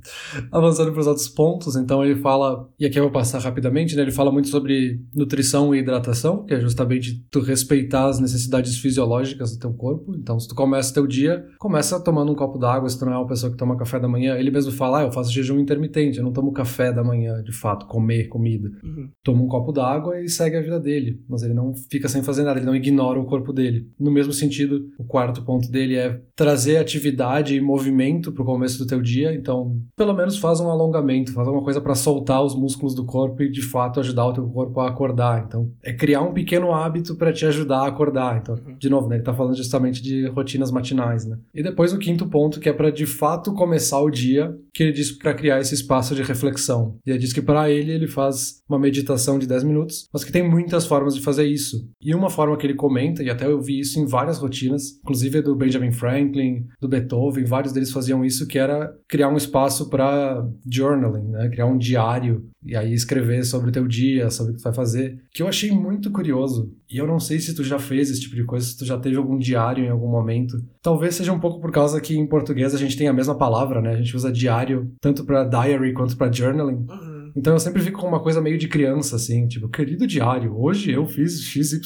Avançando para os outros pontos, então ele fala, e aqui eu vou passar rapidamente, né? Ele fala muito sobre nutrição e hidratação, que é justamente tu respeitar as necessidades fisiológicas do teu corpo. Então, se tu começa teu dia, começa tomando um copo d'água, se tu não é uma pessoa que toma café da manhã. Ele mesmo fala, ah, eu faço jejum intermitente eu não tomo café da manhã, de fato, comer comida. Uhum. Toma um copo d'água e segue a vida dele. Mas ele não fica sem fazer nada, ele não ignora o corpo dele. No mesmo sentido, o quarto ponto dele é trazer atividade e movimento pro começo do teu dia. Então, pelo menos faz um alongamento, faz alguma coisa para soltar os músculos do corpo e de fato ajudar o teu corpo a acordar. Então, é criar um pequeno hábito para te ajudar a acordar. Então, de novo, né, ele tá falando justamente de rotinas matinais, né? E depois o quinto ponto, que é para de fato começar o dia, que ele diz para criar esse espaço de reflexão. E ele diz que para ele ele faz uma meditação de 10 minutos, mas que tem muitas formas de fazer isso. E uma forma que ele comenta, e até eu vi isso em várias rotinas, inclusive do Benjamin Franklin, do Beethoven, vários deles faziam isso, que era criar um espaço para journaling, né? Criar um diário e aí escrever sobre o teu dia, sobre o que tu vai fazer, que eu achei muito curioso. E eu não sei se tu já fez esse tipo de coisa, se tu já teve algum diário em algum momento. Talvez seja um pouco por causa que em português a gente tem a mesma palavra, né? A gente usa diário tanto para diary quanto para journaling. Uhum. Então eu sempre fico com uma coisa meio de criança, assim, tipo, querido diário, hoje eu fiz XYZ.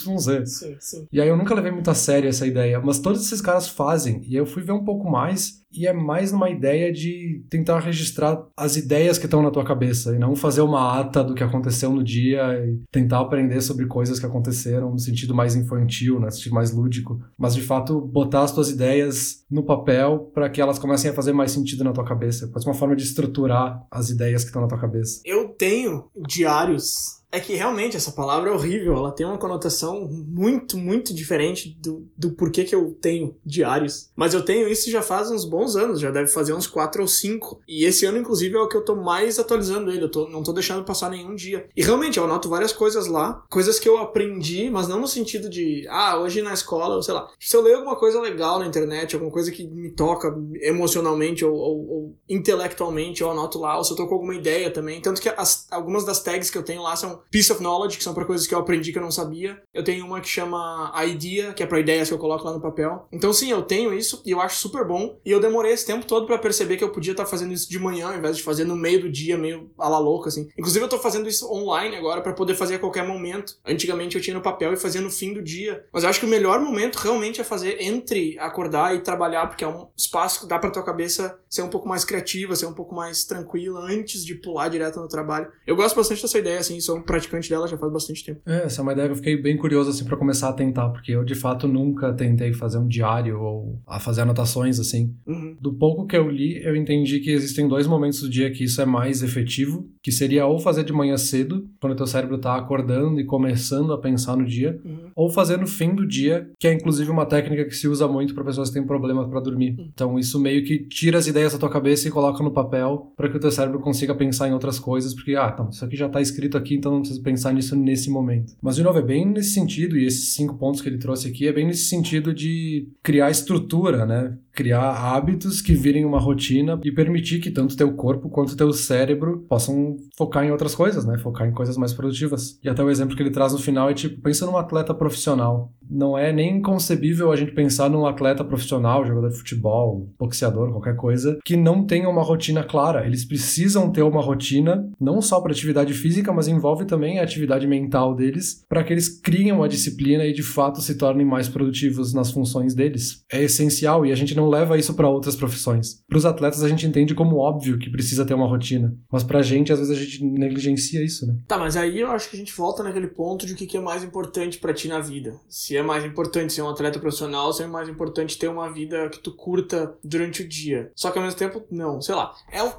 Sim, sim. E aí eu nunca levei muito a sério essa ideia, mas todos esses caras fazem, e eu fui ver um pouco mais, e é mais numa ideia de tentar registrar as ideias que estão na tua cabeça, e não fazer uma ata do que aconteceu no dia e tentar aprender sobre coisas que aconteceram no sentido mais infantil, né, no sentido mais lúdico, mas de fato botar as tuas ideias no papel para que elas comecem a fazer mais sentido na tua cabeça. Pode ser uma forma de estruturar as ideias que estão na tua cabeça. Eu tenho diários. É que realmente essa palavra é horrível, ela tem uma conotação muito, muito diferente do, do porquê que eu tenho diários. Mas eu tenho isso já faz uns bons anos, já deve fazer uns 4 ou 5. E esse ano, inclusive, é o que eu tô mais atualizando ele, eu tô, não tô deixando passar nenhum dia. E realmente, eu anoto várias coisas lá, coisas que eu aprendi, mas não no sentido de, ah, hoje na escola, ou sei lá. Se eu ler alguma coisa legal na internet, alguma coisa que me toca emocionalmente ou, ou, ou intelectualmente, eu anoto lá, ou se eu tô com alguma ideia também. Tanto que as, algumas das tags que eu tenho lá são piece of knowledge, que são para coisas que eu aprendi que eu não sabia. Eu tenho uma que chama idea, que é para ideias que eu coloco lá no papel. Então sim, eu tenho isso e eu acho super bom. E eu demorei esse tempo todo para perceber que eu podia estar tá fazendo isso de manhã, ao invés de fazer no meio do dia, meio a la louca assim. Inclusive eu tô fazendo isso online agora para poder fazer a qualquer momento. Antigamente eu tinha no papel e fazia no fim do dia. Mas eu acho que o melhor momento realmente é fazer entre acordar e trabalhar, porque é um espaço que dá para tua cabeça ser um pouco mais criativa, ser um pouco mais tranquila antes de pular direto no trabalho. Eu gosto bastante dessa ideia assim, sou um praticante dela já faz bastante tempo. É, essa é uma ideia que eu fiquei bem curioso assim para começar a tentar, porque eu de fato nunca tentei fazer um diário ou a fazer anotações assim. Uhum. Do pouco que eu li, eu entendi que existem dois momentos do dia que isso é mais efetivo, que seria ou fazer de manhã cedo, quando o teu cérebro tá acordando e começando a pensar no dia, Uhum. ou fazer no fim do dia, que é inclusive uma técnica que se usa muito para pessoas que têm problemas para dormir. Então isso meio que tira as ideias da tua cabeça e coloca no papel para que o teu cérebro consiga pensar em outras coisas, porque ah, então, isso aqui já tá escrito aqui, então não preciso pensar nisso nesse momento. Mas de novo é bem nesse sentido e esses cinco pontos que ele trouxe aqui é bem nesse sentido de criar estrutura, né? Criar hábitos que virem uma rotina e permitir que tanto teu corpo quanto teu cérebro possam focar em outras coisas, né? Focar em coisas mais produtivas. E até o exemplo que ele traz no final é tipo, pensa num atleta profissional. Não é nem concebível a gente pensar num atleta profissional, jogador de futebol, boxeador, qualquer coisa, que não tenha uma rotina clara. Eles precisam ter uma rotina, não só para atividade física, mas envolve também a atividade mental deles, para que eles criem uma disciplina e de fato se tornem mais produtivos nas funções deles. É essencial e a gente não leva isso para outras profissões. Para os atletas a gente entende como óbvio que precisa ter uma rotina, mas pra gente às vezes a gente negligencia isso, né? Tá, mas aí eu acho que a gente volta naquele ponto de o que é mais importante pra ti na vida. Se é mais importante ser um atleta profissional, se mais importante ter uma vida que tu curta durante o dia. Só que ao mesmo tempo, não, sei lá. É um,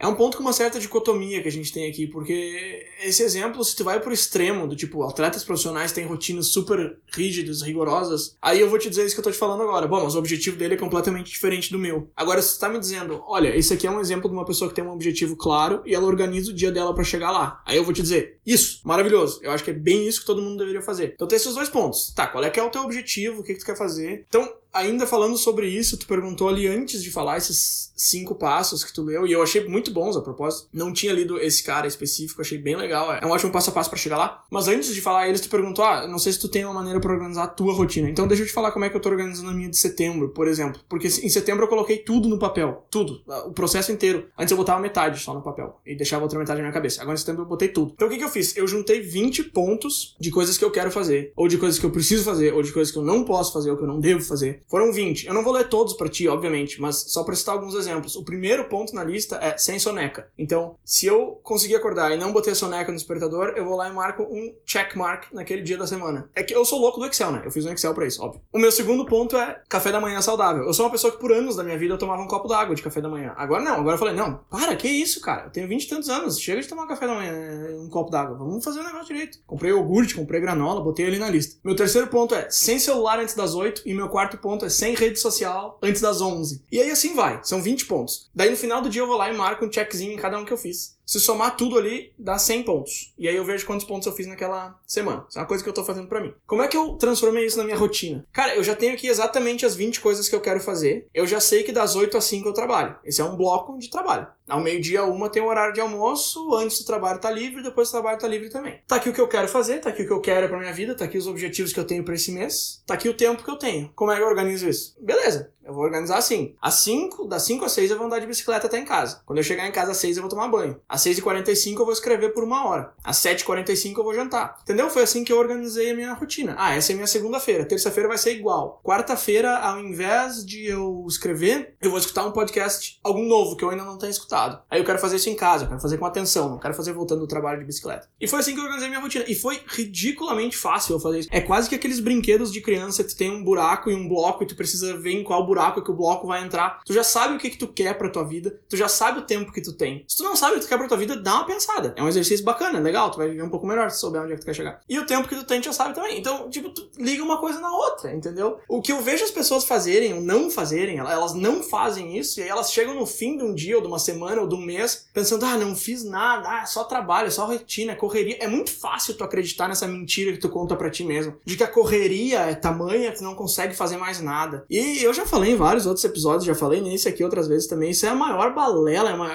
é um ponto com uma certa dicotomia que a gente tem aqui, porque esse exemplo, se tu vai pro extremo, do tipo, atletas profissionais têm rotinas super rígidas, rigorosas, aí eu vou te dizer isso que eu tô te falando agora. Bom, mas o objetivo dele é completamente diferente do meu. Agora, se tu tá me dizendo, olha, esse aqui é um exemplo de uma pessoa que tem um objetivo claro e ela organiza o dia dela pra chegar lá. Aí eu vou te dizer, isso, maravilhoso. Eu acho que é bem isso que todo mundo deveria fazer. Então tem esses dois pontos. Tá, qual é que é o teu objetivo? O que, que tu quer fazer? Então, ainda falando sobre isso, tu perguntou ali antes de falar esses cinco passos que tu leu, e eu achei muito bons a propósito. Não tinha lido esse cara específico, achei bem legal. É um ótimo passo a passo pra chegar lá. Mas antes de falar eles, tu perguntou: ah, não sei se tu tem uma maneira pra organizar a tua rotina. Então deixa eu te falar como é que eu tô organizando a minha de setembro, por exemplo. Porque em setembro eu coloquei tudo no papel. Tudo. O processo inteiro. Antes eu botava metade só no papel. E deixava outra metade na minha cabeça. Agora em setembro eu botei tudo. Então o que, que eu fiz? Eu juntei 20 pontos de coisas que eu quero fazer. Ou de coisas que eu preciso fazer. Ou de coisas que eu não posso fazer. Ou que eu não devo fazer. Foram 20. Eu não vou ler todos para ti, obviamente, mas só para citar alguns exemplos. O primeiro ponto na lista é sem soneca. Então, se eu conseguir acordar e não botei a soneca no despertador, eu vou lá e marco um check mark naquele dia da semana. É que eu sou louco do Excel, né? Eu fiz um Excel para isso, óbvio. O meu segundo ponto é café da manhã saudável. Eu sou uma pessoa que por anos da minha vida eu tomava um copo d'água de café da manhã. Agora não, agora eu falei, não, para, que isso, cara? Eu tenho 20 e tantos anos, chega de tomar café da manhã, um copo d'água. Vamos fazer o negócio direito. Comprei iogurte, comprei granola, botei ali na lista. Meu terceiro ponto é sem celular antes das 8 e meu quarto ponto é sem rede social antes das 11. E aí assim vai, são 20 pontos. Daí no final do dia eu vou lá e marco um checkzinho em cada um que eu fiz. Se somar tudo ali, dá 100 pontos. E aí eu vejo quantos pontos eu fiz naquela semana. Isso é uma coisa que eu tô fazendo para mim. Como é que eu transformei isso na minha rotina? Cara, eu já tenho aqui exatamente as 20 coisas que eu quero fazer. Eu já sei que das 8 às 5 eu trabalho. Esse é um bloco de trabalho. Ao meio-dia, uma tem o horário de almoço, antes do trabalho tá livre, depois do trabalho tá livre também. Tá aqui o que eu quero fazer, tá aqui o que eu quero pra minha vida, tá aqui os objetivos que eu tenho para esse mês, tá aqui o tempo que eu tenho. Como é que eu organizo isso? Beleza. Eu vou organizar assim. Às 5, das 5 às 6 eu vou andar de bicicleta até em casa. Quando eu chegar em casa às 6 eu vou tomar banho. Às 6h45 eu vou escrever por uma hora. Às 7h45 eu vou jantar. Entendeu? Foi assim que eu organizei a minha rotina. Ah, essa é minha segunda-feira. Terça-feira vai ser igual. Quarta-feira, ao invés de eu escrever, eu vou escutar um podcast, algum novo que eu ainda não tenho escutado. Aí eu quero fazer isso em casa, eu quero fazer com atenção, não quero fazer voltando do trabalho de bicicleta. E foi assim que eu organizei minha rotina. E foi ridiculamente fácil eu fazer isso. É quase que aqueles brinquedos de criança que tem um buraco e um bloco e tu precisa ver em qual buraco que o bloco vai entrar. Tu já sabe o que que tu quer pra tua vida, tu já sabe o tempo que tu tem. Se tu não sabe o que tu quer pra tua vida, dá uma pensada. É um exercício bacana, é legal, tu vai viver um pouco melhor se souber onde é que tu quer chegar. E o tempo que tu tem, tu já sabe também. Então, tipo, tu liga uma coisa na outra, entendeu? O que eu vejo as pessoas fazerem ou não fazerem, elas não fazem isso e aí elas chegam no fim de um dia ou de uma semana ou de um mês pensando, ah, não fiz nada, ah, só trabalho, só rotina, correria. É muito fácil tu acreditar nessa mentira que tu conta para ti mesmo, de que a correria é tamanha que tu não consegue fazer mais nada. E eu já falei em vários outros episódios, já falei nesse aqui outras vezes também, isso é a maior balela, é uma...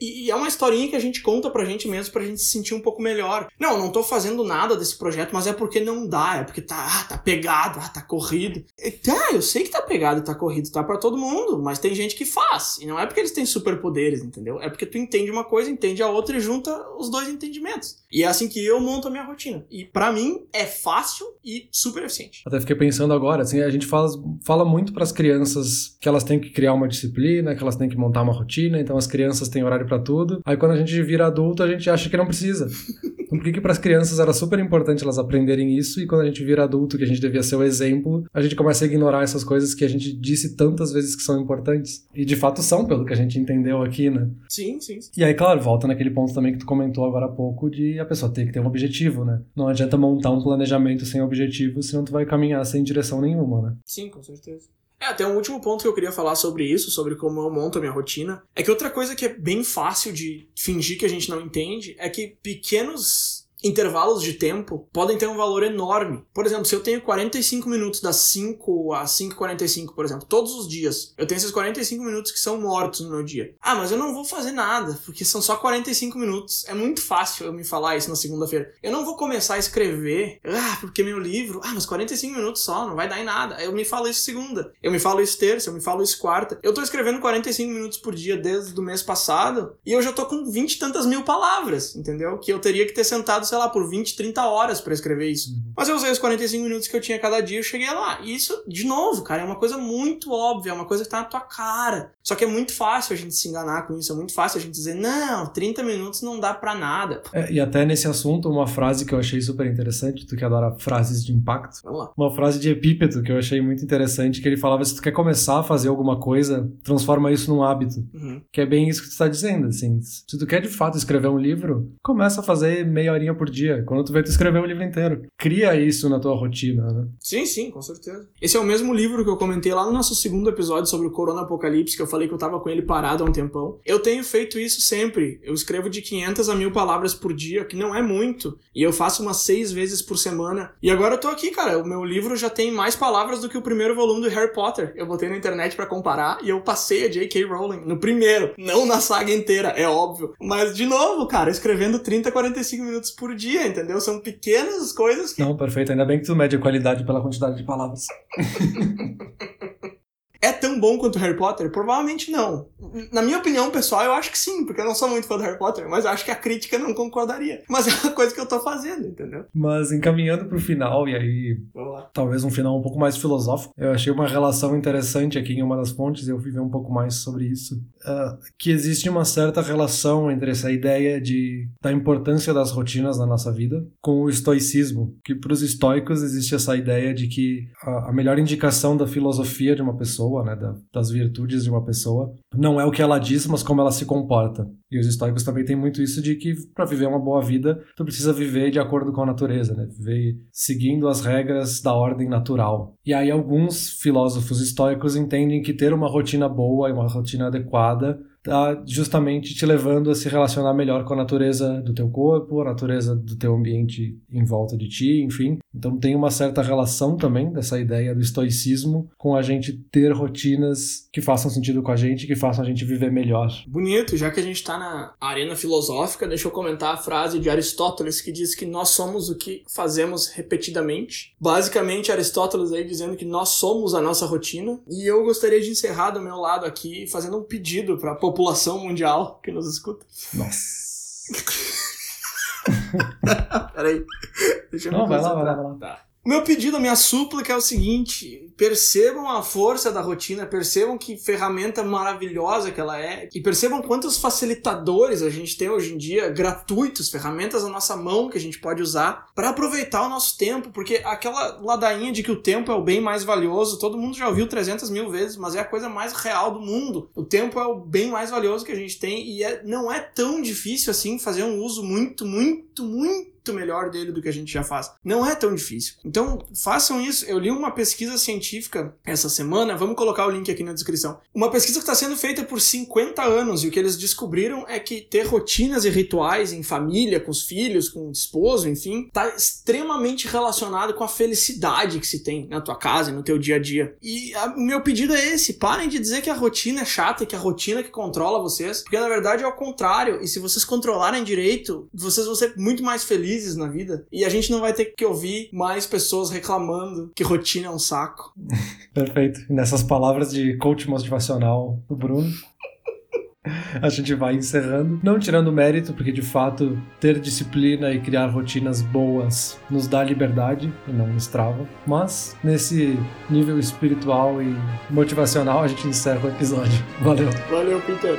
e é uma historinha que a gente conta pra gente mesmo pra gente se sentir um pouco melhor. Não, não tô fazendo nada desse projeto, mas é porque não dá, é porque tá, ah, tá pegado, ah, tá corrido. E, tá, eu sei que tá pegado tá corrido, tá para todo mundo, mas tem gente que faz. E não é porque eles têm superpoderes, entendeu? É porque tu entende uma coisa, entende a outra e junta os dois entendimentos. E é assim que eu monto a minha rotina. E para mim é fácil e super eficiente. Até fiquei pensando agora, assim, a gente fala, fala muito para as crianças que elas têm que criar uma disciplina, que elas têm que montar uma rotina, então as crianças têm horário para tudo. Aí quando a gente vira adulto, a gente acha que não precisa. Então por que que para as crianças era super importante elas aprenderem isso e quando a gente vira adulto, que a gente devia ser o exemplo, a gente começa a ignorar essas coisas que a gente disse tantas vezes que são importantes. E de fato são, pelo que a gente entendeu aqui, né? Sim, sim. E aí, claro, volta naquele ponto também que tu comentou agora há pouco de pessoa ter que ter um objetivo, né? Não adianta montar um planejamento sem objetivo, senão tu vai caminhar sem direção nenhuma, né? Sim, com certeza. É, até um último ponto que eu queria falar sobre isso, sobre como eu monto a minha rotina, é que outra coisa que é bem fácil de fingir que a gente não entende é que pequenos intervalos de tempo podem ter um valor enorme. Por exemplo, se eu tenho 45 minutos das 5 às 5h45, por exemplo, todos os dias, eu tenho esses 45 minutos que são mortos no meu dia. Ah, mas eu não vou fazer nada, porque são só 45 minutos. É muito fácil eu me falar isso na segunda-feira. Eu não vou começar a escrever, ah, porque meu livro, ah, mas 45 minutos só, não vai dar em nada. Eu me falo isso segunda, eu me falo isso terça, eu me falo isso quarta. Eu tô escrevendo 45 minutos por dia desde o mês passado e eu já tô com 20 e tantas mil palavras, entendeu? Que eu teria que ter sentado, sei lá, por 20, 30 horas para escrever isso. Uhum. Mas eu usei os 45 minutos que eu tinha cada dia e eu cheguei lá. E isso, de novo, cara, é uma coisa muito óbvia, é uma coisa que tá na tua cara. Só que é muito fácil a gente se enganar com isso, é muito fácil a gente dizer, não, 30 minutos não dá para nada. É, e até nesse assunto, uma frase que eu achei super interessante, tu que adora frases de impacto. Vamos lá. Uma frase de Epípeto que eu achei muito interessante, que ele falava, se tu quer começar a fazer alguma coisa, transforma isso num hábito. Uhum. Que é bem isso que tu tá dizendo, assim. Se tu quer de fato escrever um livro, começa a fazer meia horinha por dia. Quando tu vê, tu escrever o livro inteiro. Cria isso na tua rotina, né? Sim, sim, com certeza. Esse é o mesmo livro que eu comentei lá no nosso segundo episódio sobre o Corona Apocalipse, que eu falei que eu tava com ele parado há um tempão. Eu tenho feito isso sempre. Eu escrevo de 500 a 1000 palavras por dia, que não é muito. E eu faço umas seis vezes por semana. E agora eu tô aqui, cara. O meu livro já tem mais palavras do que o primeiro volume do Harry Potter. Eu botei na internet para comparar e eu passei a J.K. Rowling no primeiro. Não na saga inteira, é óbvio. Mas, de novo, cara, escrevendo 30, 45 minutos por dia, entendeu? São pequenas coisas que. Não, perfeito. Ainda bem que tu mede a qualidade pela quantidade de palavras. é tão bom quanto Harry Potter? Provavelmente não. Na minha opinião pessoal, eu acho que sim, porque eu não sou muito fã do Harry Potter, mas acho que a crítica não concordaria. Mas é uma coisa que eu tô fazendo, entendeu? Mas encaminhando pro final, e aí talvez um final um pouco mais filosófico, eu achei uma relação interessante aqui em uma das fontes, eu fui ver um pouco mais sobre isso, uh, que existe uma certa relação entre essa ideia de, da importância das rotinas na nossa vida com o estoicismo, que para os estoicos existe essa ideia de que a, a melhor indicação da filosofia de uma pessoa, né, da, das virtudes de uma pessoa, não é o que ela diz, mas como ela se comporta. E os estoicos também têm muito isso de que para viver uma boa vida, tu precisa viver de acordo com a natureza, né? Viver seguindo as regras da ordem natural. E aí alguns filósofos estoicos entendem que ter uma rotina boa e uma rotina adequada tá justamente te levando a se relacionar melhor com a natureza do teu corpo, a natureza do teu ambiente em volta de ti, enfim. Então tem uma certa relação também dessa ideia do estoicismo com a gente ter rotinas que façam sentido com a gente, que façam a gente viver melhor. Bonito, já que a gente está na arena filosófica, deixa eu comentar a frase de Aristóteles que diz que nós somos o que fazemos repetidamente. Basicamente, Aristóteles aí dizendo que nós somos a nossa rotina. E eu gostaria de encerrar do meu lado aqui fazendo um pedido para a população mundial que nos escuta. Nossa. Peraí. Deixa eu Não, me vai lá, vai lá, vai lá. Tá. O meu pedido, a minha súplica é o seguinte: percebam a força da rotina, percebam que ferramenta maravilhosa que ela é, e percebam quantos facilitadores a gente tem hoje em dia, gratuitos, ferramentas à nossa mão que a gente pode usar para aproveitar o nosso tempo, porque aquela ladainha de que o tempo é o bem mais valioso, todo mundo já ouviu 300 mil vezes, mas é a coisa mais real do mundo. O tempo é o bem mais valioso que a gente tem e é- não é tão difícil assim fazer um uso muito, muito, muito melhor dele do que a gente já faz. Não é tão difícil. Então, façam isso. Eu li uma pesquisa científica essa semana, vamos colocar o link aqui na descrição. Uma pesquisa que está sendo feita por 50 anos e o que eles descobriram é que ter rotinas e rituais em família, com os filhos, com o esposo, enfim, está extremamente relacionado com a felicidade que se tem na tua casa e no teu dia a dia. E o meu pedido é esse: parem de dizer que a rotina é chata e que a rotina que controla vocês, porque na verdade é o contrário. E se vocês controlarem direito, vocês vão ser muito mais felizes na vida. E a gente não vai ter que ouvir mais pessoas reclamando que rotina é um saco. Perfeito. Nessas palavras de coach motivacional do Bruno. A gente vai encerrando, não tirando mérito, porque de fato ter disciplina e criar rotinas boas nos dá liberdade e não nos trava. Mas nesse nível espiritual e motivacional a gente encerra o episódio. Valeu! Valeu, Peter.